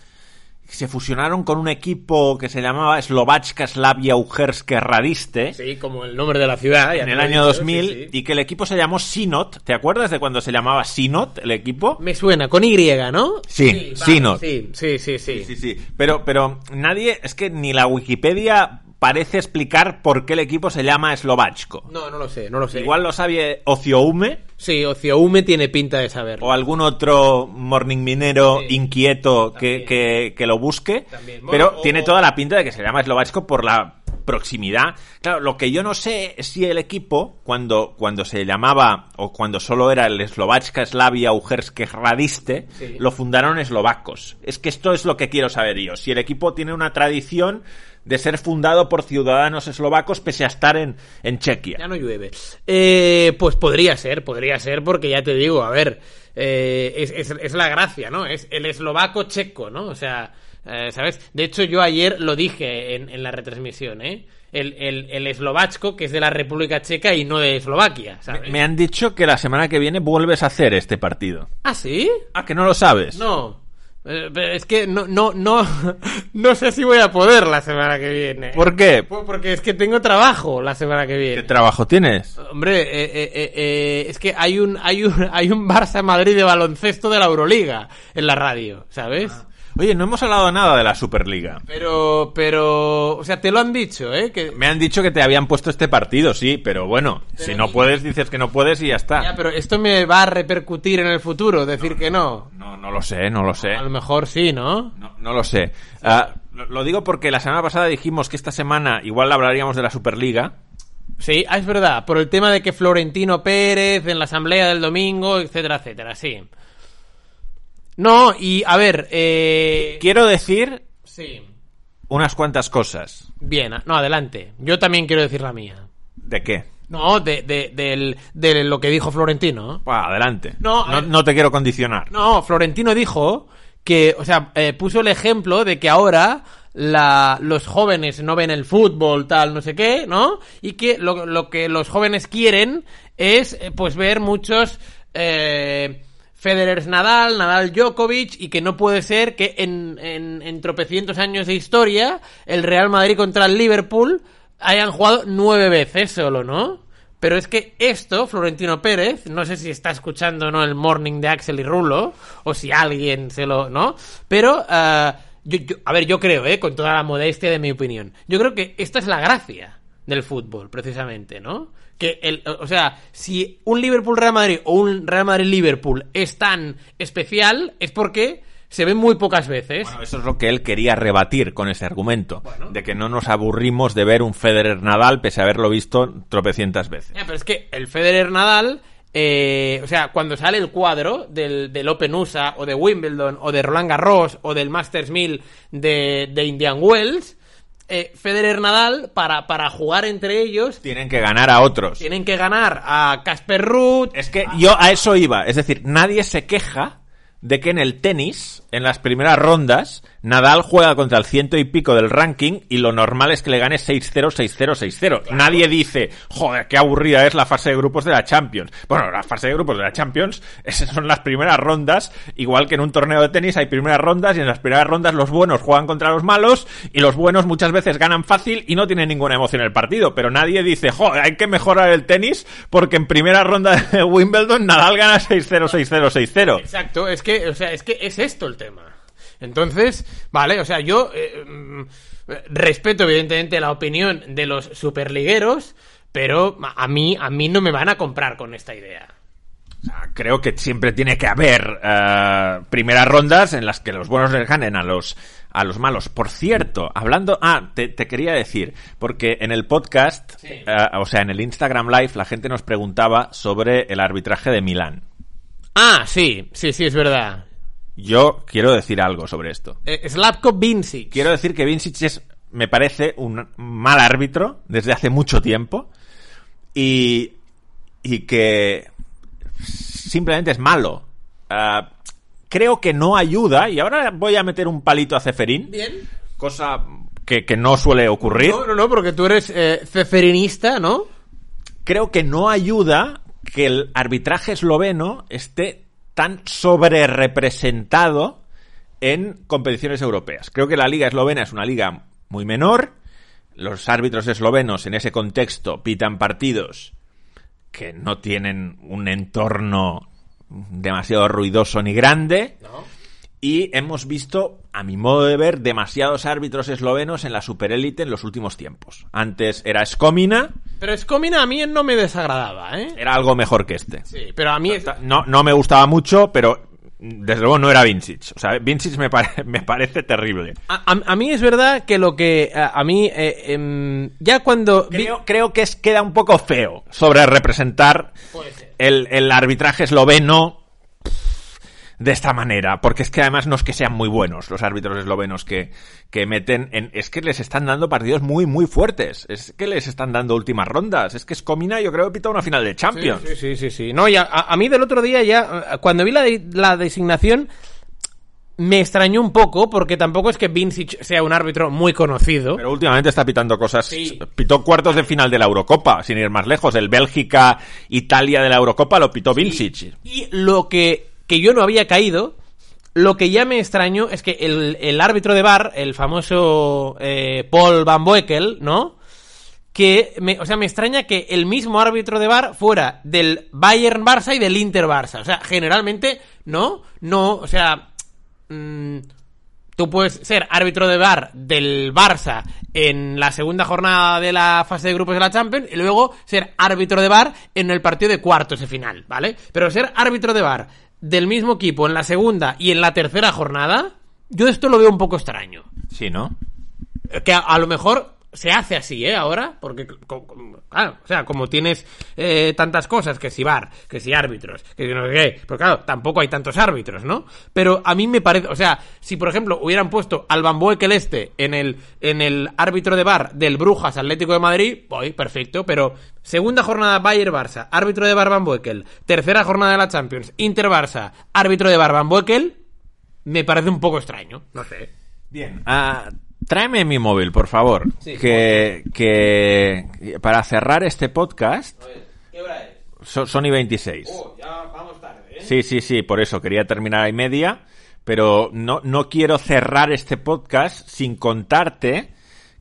Speaker 1: se fusionaron con un equipo que se llamaba Slovachka Slavia Ujerske Radiste
Speaker 2: Sí, como el nombre de la ciudad.
Speaker 1: en el año 2000 y que el equipo se llamó Sinot. ¿Te acuerdas de cuando se llamaba Sinot el equipo?
Speaker 2: Me suena, con Y, ¿no?
Speaker 1: Sí,
Speaker 2: vale,
Speaker 1: Sinot.
Speaker 2: Sí, sí, sí, sí.
Speaker 1: Sí, sí. Pero, pero nadie, es que ni la Wikipedia parece explicar por qué el equipo se llama Eslovachko.
Speaker 2: No, no lo sé, no lo sé.
Speaker 1: Igual lo sabe Ocioume
Speaker 2: Sí, Ocioume tiene pinta de saberlo.
Speaker 1: o algún otro morning minero
Speaker 2: Sí.
Speaker 1: inquieto que, que, que lo busque.
Speaker 2: También.
Speaker 1: Pero
Speaker 2: o-
Speaker 1: tiene toda la pinta de que se llama Eslovachko por la proximidad. Claro, lo que yo no sé es si el equipo, cuando, cuando se llamaba, o cuando solo era el Slovacka Slavia Ujerske Radiste,
Speaker 2: Sí.
Speaker 1: lo fundaron eslovacos. Es que esto es lo que quiero saber yo. Si el equipo tiene una tradición de ser fundado por ciudadanos eslovacos pese a estar en, en Chequia.
Speaker 2: Ya no llueve. Eh, pues podría ser, podría ser, porque ya te digo, a ver, eh, es, es- es la gracia, ¿no? Es el eslovaco checo, ¿no? O sea, eh, ¿sabes? De hecho, yo ayer lo dije en, en la retransmisión, ¿eh? El, el, el eslovachco, que es de la República Checa y no de Eslovaquia, ¿sabes?
Speaker 1: Me han dicho que la semana que viene vuelves a hacer este partido.
Speaker 2: ¿Ah, sí?
Speaker 1: Ah, que no lo sabes.
Speaker 2: No. Eh, pero es que no, no, no, no sé si voy a poder la semana que viene.
Speaker 1: ¿Por qué?
Speaker 2: Por- Porque es que tengo trabajo la semana que
Speaker 1: ¿Qué
Speaker 2: viene.
Speaker 1: trabajo tienes?
Speaker 2: Hombre, eh, eh, eh, eh, es que hay un, hay un, hay un Barça Madrid de baloncesto de la Euroliga en la radio, ¿sabes?
Speaker 1: Oye, no hemos hablado nada de la Superliga.
Speaker 2: Pero, pero, o sea, te lo han dicho, ¿eh? Que,
Speaker 1: Me han dicho que te habían puesto este partido, sí, pero bueno, si no puedes, dices que no puedes y ya está.
Speaker 2: ya, pero esto me va a repercutir en el futuro, decir que no.
Speaker 1: No, no lo sé, no lo sé.
Speaker 2: A lo mejor sí, ¿no?
Speaker 1: No, no lo sé. Ah, lo, lo digo porque la semana pasada dijimos que esta semana igual hablaríamos de la Superliga.
Speaker 2: Sí, ah, es verdad, por el tema de que Florentino Pérez en la asamblea del domingo, etcétera, etcétera, sí. No, y a ver, eh...
Speaker 1: Quiero decir
Speaker 2: Sí.
Speaker 1: unas cuantas cosas.
Speaker 2: Bien, no, adelante. Yo también quiero decir la mía.
Speaker 1: ¿De qué?
Speaker 2: No, de, de, del- de lo que dijo Florentino.
Speaker 1: Bah, adelante.
Speaker 2: No,
Speaker 1: no,
Speaker 2: ver.
Speaker 1: no te quiero condicionar.
Speaker 2: No, Florentino dijo que, o sea, eh, puso el ejemplo de que ahora la, los jóvenes no ven el fútbol, tal, no sé qué, ¿no? Y que lo, lo que los jóvenes quieren es, eh, pues, ver muchos eh, Federer Nadal, Nadal Djokovic, y que no puede ser que en, en, en tropecientos años de historia el Real Madrid contra el Liverpool hayan jugado nueve veces solo, ¿no? Pero es que esto, Florentino Pérez, no sé si está escuchando no el morning de Axel y Rulo, o si alguien se lo, ¿no? Pero, ah, a ver, yo creo, ¿eh? Con toda la modestia de mi opinión. Yo creo que esta es la gracia del fútbol, precisamente, ¿no? Que el, o sea, si un Liverpool-Real Madrid o un Real Madrid-Liverpool es tan especial, es porque se ven muy pocas veces.
Speaker 1: Bueno, eso es lo que él quería rebatir con ese argumento. De que no nos aburrimos de ver un Federer Nadal pese a haberlo visto tropecientas veces.
Speaker 2: Ya, pero es que el Federer Nadal, eh, o sea, cuando sale el cuadro del, del Open USA o de Wimbledon o de Roland Garros o del Masters 1000 de, de Indian Wells, eh, Federer Nadal, para, para jugar entre ellos,
Speaker 1: Tienen que ganar a otros.
Speaker 2: tienen que ganar a Casper Ruud.
Speaker 1: Es que yo a eso iba. Es decir, nadie se queja de que en el tenis, en las primeras rondas, Nadal juega contra el ciento y pico del ranking y lo normal es que le gane 6-0, 6-0, 6-0. Nadie dice, joder, qué aburrida es la fase de grupos de la Champions. Bueno, la fase de grupos de la Champions, esas son las primeras rondas, igual que en un torneo de tenis hay primeras rondas y en las primeras rondas los buenos juegan contra los malos y los buenos muchas veces ganan fácil y no tienen ninguna emoción el partido. Pero nadie dice, joder, hay que mejorar el tenis porque en primera ronda de Wimbledon Nadal gana 6-0, 6-0, 6-0.
Speaker 2: Exacto, es que, o sea, es que es esto el tema. Entonces, vale, o sea, yo eh, mm, respeto evidentemente la opinión de los superligueros, pero a mí, a mí no me van a comprar con esta idea.
Speaker 1: Creo que siempre tiene que haber eh, primeras rondas en las que los buenos les ganen a los a los malos. Por cierto, hablando, ah, te, te quería decir, porque en el podcast,
Speaker 2: Sí.
Speaker 1: eh, o sea, en el Instagram Live, la gente nos preguntaba sobre el arbitraje de Milán.
Speaker 2: Ah, sí, sí, sí, es verdad.
Speaker 1: Yo quiero decir algo sobre esto.
Speaker 2: Eh, Slavko Vincic.
Speaker 1: Quiero decir que Vincic es, me parece, un mal árbitro desde hace mucho tiempo y, y que simplemente es malo. Ah, creo que no ayuda, y ahora voy a meter un palito a Ceferín,
Speaker 2: Bien.
Speaker 1: cosa que, que no suele ocurrir.
Speaker 2: No, no, no, porque tú eres eh, ceferinista, ¿no?
Speaker 1: Creo que no ayuda que el arbitraje esloveno esté tan sobre representado en competiciones europeas. Creo que la liga eslovena es una liga muy menor. Los árbitros eslovenos en ese contexto pitan partidos que no tienen un entorno demasiado ruidoso ni grande. Y hemos visto, a mi modo de ver, demasiados árbitros eslovenos en la superélite en los últimos tiempos. Antes era Skomina,
Speaker 2: Pero Skomina a mí no me desagradaba, ¿eh?
Speaker 1: era algo mejor que este.
Speaker 2: Sí, pero a mí... es-
Speaker 1: No, no me gustaba mucho, pero desde luego no era Vincic. O sea, Vincic me, pare- me parece terrible.
Speaker 2: A, a- a mí es verdad que lo que a, a mí eh, em, ya cuando vi-
Speaker 1: Creo, creo que es, queda un poco feo sobre representar el, el arbitraje esloveno de esta manera, porque es que además no es que sean muy buenos los árbitros eslovenos que, que meten en... Es que les están dando partidos muy, muy fuertes. Es que les están dando últimas rondas. Es que Skomina yo creo pita una final de Champions.
Speaker 2: Sí, sí, sí, sí. No, ya, a, a mí del otro día ya, cuando vi la, de- la designación, me extrañó un poco, porque tampoco es que Vincic sea un árbitro muy conocido.
Speaker 1: Pero últimamente está pitando cosas.
Speaker 2: Sí.
Speaker 1: Pitó cuartos de final de la Eurocopa, sin ir más lejos. El Bélgica-Italia de la Eurocopa lo pitó Vincic.
Speaker 2: Y lo que, que yo no había caído, lo que ya me extrañó es que el, el árbitro de bar, el famoso eh, Paul Van Boekel, ¿no? Que, me, o sea, me extraña que el mismo árbitro de bar fuera del Bayern Barça y del Inter Barça. O sea, generalmente, ¿no? No, o sea, mm, tú puedes ser árbitro de bar del Barça en la segunda jornada de la fase de grupos de la Champions y luego ser árbitro de bar en el partido de cuartos de final, ¿vale? Pero ser árbitro de bar del mismo equipo en la segunda y en la tercera jornada, yo esto lo veo un poco extraño.
Speaker 1: Sí, ¿no?
Speaker 2: Que a, a lo mejor se hace así, ¿eh? Ahora, porque, claro, o sea, como tienes eh, tantas cosas, que si bar, que si árbitros, que si no sé qué, pero claro, tampoco hay tantos árbitros, ¿no? Pero a mí me parece, o sea, si por ejemplo hubieran puesto al Bamboekel este en el, en el árbitro de bar del Brujas Atlético de Madrid, voy, perfecto, pero segunda jornada Bayern-Barça, árbitro de bar Bamboekel, tercera jornada de la Champions, Inter-Barça, árbitro de bar Bamboekel, me parece un poco extraño, no sé.
Speaker 1: Bien. Ah, tráeme mi móvil, por favor.
Speaker 2: Sí.
Speaker 1: que, que para cerrar este podcast,
Speaker 2: ¿Qué hora es?
Speaker 1: Sony 26.
Speaker 2: ya vamos tarde, ¿eh?
Speaker 1: Sí, sí, sí, por eso quería terminar a y media, pero no, no quiero cerrar este podcast sin contarte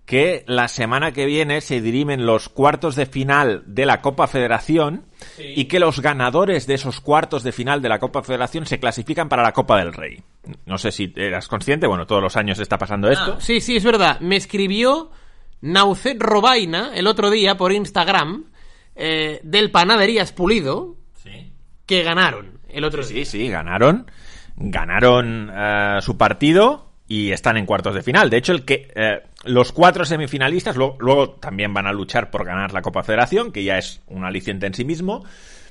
Speaker 1: que la semana que viene se dirimen los cuartos de final de la Copa Federación
Speaker 2: Sí.
Speaker 1: y que los ganadores de esos cuartos de final de la Copa Federación se clasifican para la Copa del Rey. No sé si eras consciente, bueno, todos los años está pasando esto.
Speaker 2: Ah, sí, sí, es verdad. Me escribió Naucet Robaina el otro día por Instagram eh, del Panaderías Pulido
Speaker 1: Sí.
Speaker 2: que ganaron el otro
Speaker 1: Sí,
Speaker 2: día.
Speaker 1: sí, ganaron. Ganaron eh, su partido y están en cuartos de final. De hecho, el que eh, los cuatro semifinalistas luego también van a luchar por ganar la Copa Federación, que ya es un aliciente en sí mismo.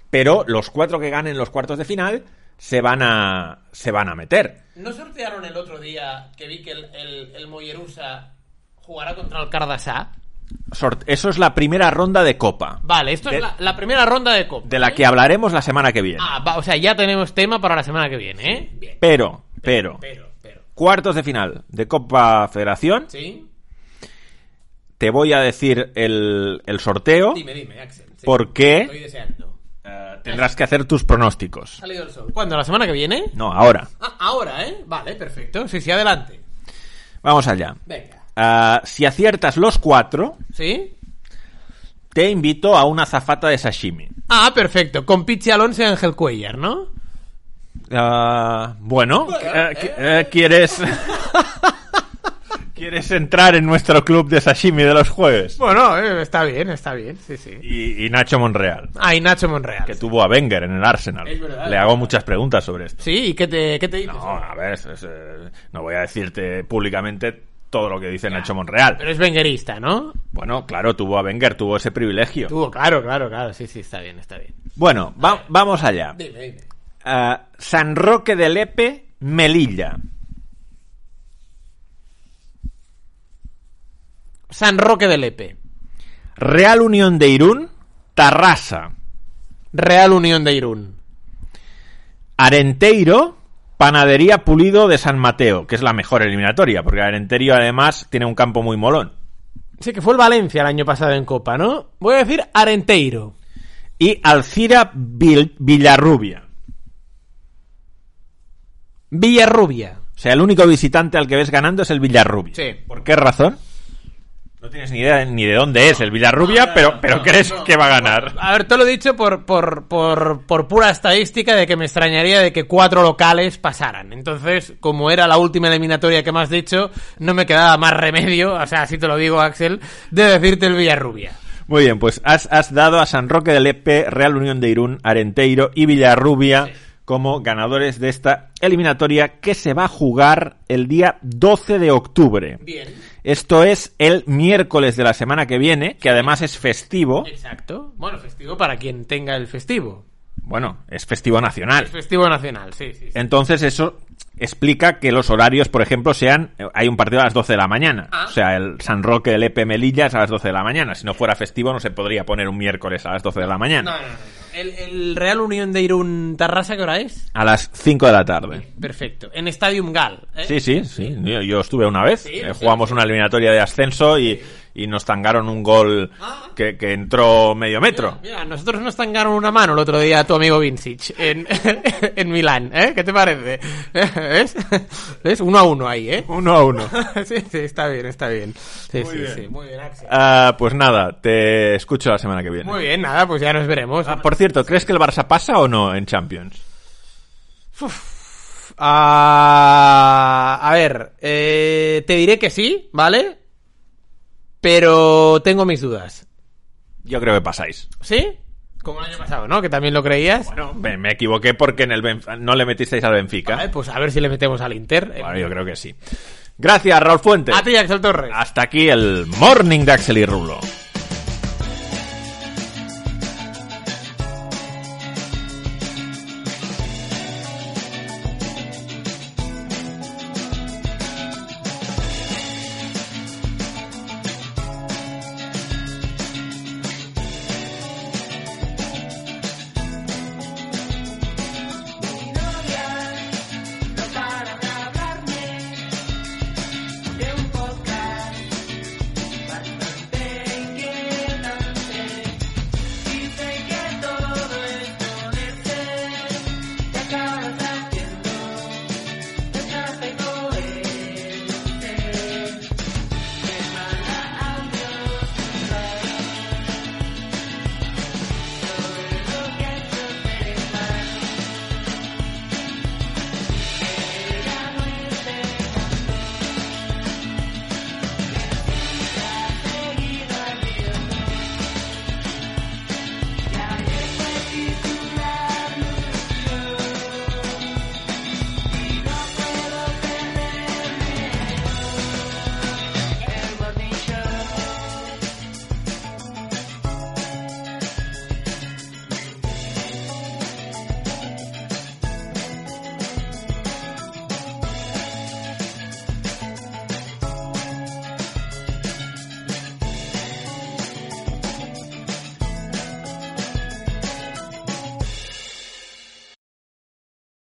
Speaker 1: Pero los cuatro que ganen los cuartos de final se van a se van a meter.
Speaker 2: ¿No sortearon el otro día que vi que el, el, el Mollerusa jugará contra el Cardasá?
Speaker 1: Eso es la primera ronda de Copa,
Speaker 2: Vale, esto
Speaker 1: De-
Speaker 2: es la, la primera ronda de Copa.
Speaker 1: de la que hablaremos la semana que viene.
Speaker 2: Ah, va, o sea, ya tenemos tema para la semana que viene, ¿eh? Bien.
Speaker 1: Pero, pero,
Speaker 2: Pero, pero.
Speaker 1: Cuartos de final de Copa Federación.
Speaker 2: ¿Sí?
Speaker 1: Te voy a decir el, el sorteo.
Speaker 2: Dime, dime, Axel. sí.
Speaker 1: ¿Por qué?
Speaker 2: Estoy deseando.
Speaker 1: Eh, tendrás que hacer tus pronósticos.
Speaker 2: Ha salido el sol. ¿Cuándo? ¿La semana que viene?
Speaker 1: No, ahora.
Speaker 2: Ah, ahora, ¿eh? Vale, perfecto. Sí, sí, adelante.
Speaker 1: Vamos allá.
Speaker 2: Venga.
Speaker 1: Ah, si aciertas los cuatro,
Speaker 2: ¿Sí?
Speaker 1: te invito a una zafata de sashimi.
Speaker 2: Ah, perfecto. Con Pichi Alonso y Ángel Cuellar, ¿no?
Speaker 1: Ah, bueno, eh, qui- eh, ¿quieres... ¿Quieres entrar en nuestro club de sashimi de los jueves?
Speaker 2: Bueno, eh, está bien, está bien. Sí, sí.
Speaker 1: Y, y Nacho Monreal,
Speaker 2: Ah, y Nacho Monreal.
Speaker 1: que tuvo a Wenger en el Arsenal.
Speaker 2: Es verdad,
Speaker 1: Le hago
Speaker 2: verdad.
Speaker 1: muchas preguntas sobre esto.
Speaker 2: Sí, ¿y qué te, qué te dices?
Speaker 1: No, a ver, es- es, eh, no voy a decirte públicamente todo lo que dice Nacho Monreal.
Speaker 2: Pero es venguerista, ¿no?
Speaker 1: Bueno, claro, tuvo a Wenger, tuvo ese privilegio.
Speaker 2: Tuvo, claro, claro, claro. Sí, sí, está bien, está bien.
Speaker 1: Bueno, va- vamos allá.
Speaker 2: Dime, dime.
Speaker 1: San Roque de Lepe, Melilla.
Speaker 2: San Roque de Lepe.
Speaker 1: Real Unión de Irún, Tarrasa.
Speaker 2: Real Unión de Irún.
Speaker 1: Arenteiro, Panadería Pulido de San Mateo, que es la mejor eliminatoria, porque Arenteiro además tiene un campo muy molón.
Speaker 2: Sí, que fue el Valencia el año pasado en Copa, ¿no? Voy a decir Arenteiro.
Speaker 1: Y Alcira Vil- Villarrubia.
Speaker 2: Villarrubia.
Speaker 1: O sea, el único visitante al que ves ganando es el Villarrubia.
Speaker 2: Sí.
Speaker 1: ¿Por qué razón? No tienes ni idea ni de dónde es el Villarrubia, pero, pero crees que va a ganar.
Speaker 2: A ver, te lo he dicho por, por, por, por pura estadística de que me extrañaría de que cuatro locales pasaran. Entonces, como era la última eliminatoria que me has dicho, no me quedaba más remedio, o sea, así te lo digo, Axel, de decirte el Villarrubia.
Speaker 1: Muy bien, pues has, has dado a San Roque de Lepe, Real Unión de Irún, Arenteiro y Villarrubia como ganadores de esta eliminatoria que se va a jugar el día 12 de octubre.
Speaker 2: Bien.
Speaker 1: Esto es el miércoles de la semana que viene, que además es festivo.
Speaker 2: Exacto. Bueno, festivo para quien tenga el festivo.
Speaker 1: Bueno, es festivo nacional.
Speaker 2: Es festivo nacional, sí, sí. sí.
Speaker 1: Entonces eso explica que los horarios, por ejemplo, sean... Hay un partido a las 12 de la mañana.
Speaker 2: Ah.
Speaker 1: O sea, el San Roque del EP Melilla es a las 12 de la mañana. Si no fuera festivo no se podría poner un miércoles a las 12 de la mañana.
Speaker 2: No, no, no. El, el Real Unión de Irún Tarrasa, ¿qué hora es?
Speaker 1: A las 5 de la tarde.
Speaker 2: Perfecto. En Stadium Gal. ¿eh?
Speaker 1: Sí, sí, sí. Yo, yo estuve una vez.
Speaker 2: Sí,
Speaker 1: eh,
Speaker 2: sí,
Speaker 1: jugamos una eliminatoria de ascenso y, y nos tangaron un gol que, que entró medio metro.
Speaker 2: Mira, nosotros nos tangaron una mano el otro día a tu amigo Vincic en, en Milán, ¿eh? ¿Qué te parece? ¿Ves? ¿Ves? Uno a uno ahí, ¿eh?
Speaker 1: Uno a uno.
Speaker 2: Sí, sí, está bien, está bien. Sí, sí, sí. Muy bien, Axel.
Speaker 1: Ah, pues nada, te escucho la semana que viene.
Speaker 2: Muy bien, nada, pues ya nos veremos.
Speaker 1: Ah, por cierto, ¿crees que el Barça pasa o no en Champions?
Speaker 2: Ah, a ver, eh, te diré que sí, ¿vale? Pero tengo mis dudas.
Speaker 1: Yo creo que pasáis.
Speaker 2: ¿Sí? Como el año pasado, ¿no? Que también lo creías.
Speaker 1: Bueno, me, me equivoqué porque en el Benf- no le metisteis al Benfica.
Speaker 2: Vale, pues a ver si le metemos al Inter.
Speaker 1: Bueno, yo creo que sí. Gracias, Raúl Fuentes.
Speaker 2: A ti, Axel Torres.
Speaker 1: Hasta aquí el Morning de Axel y Rulo.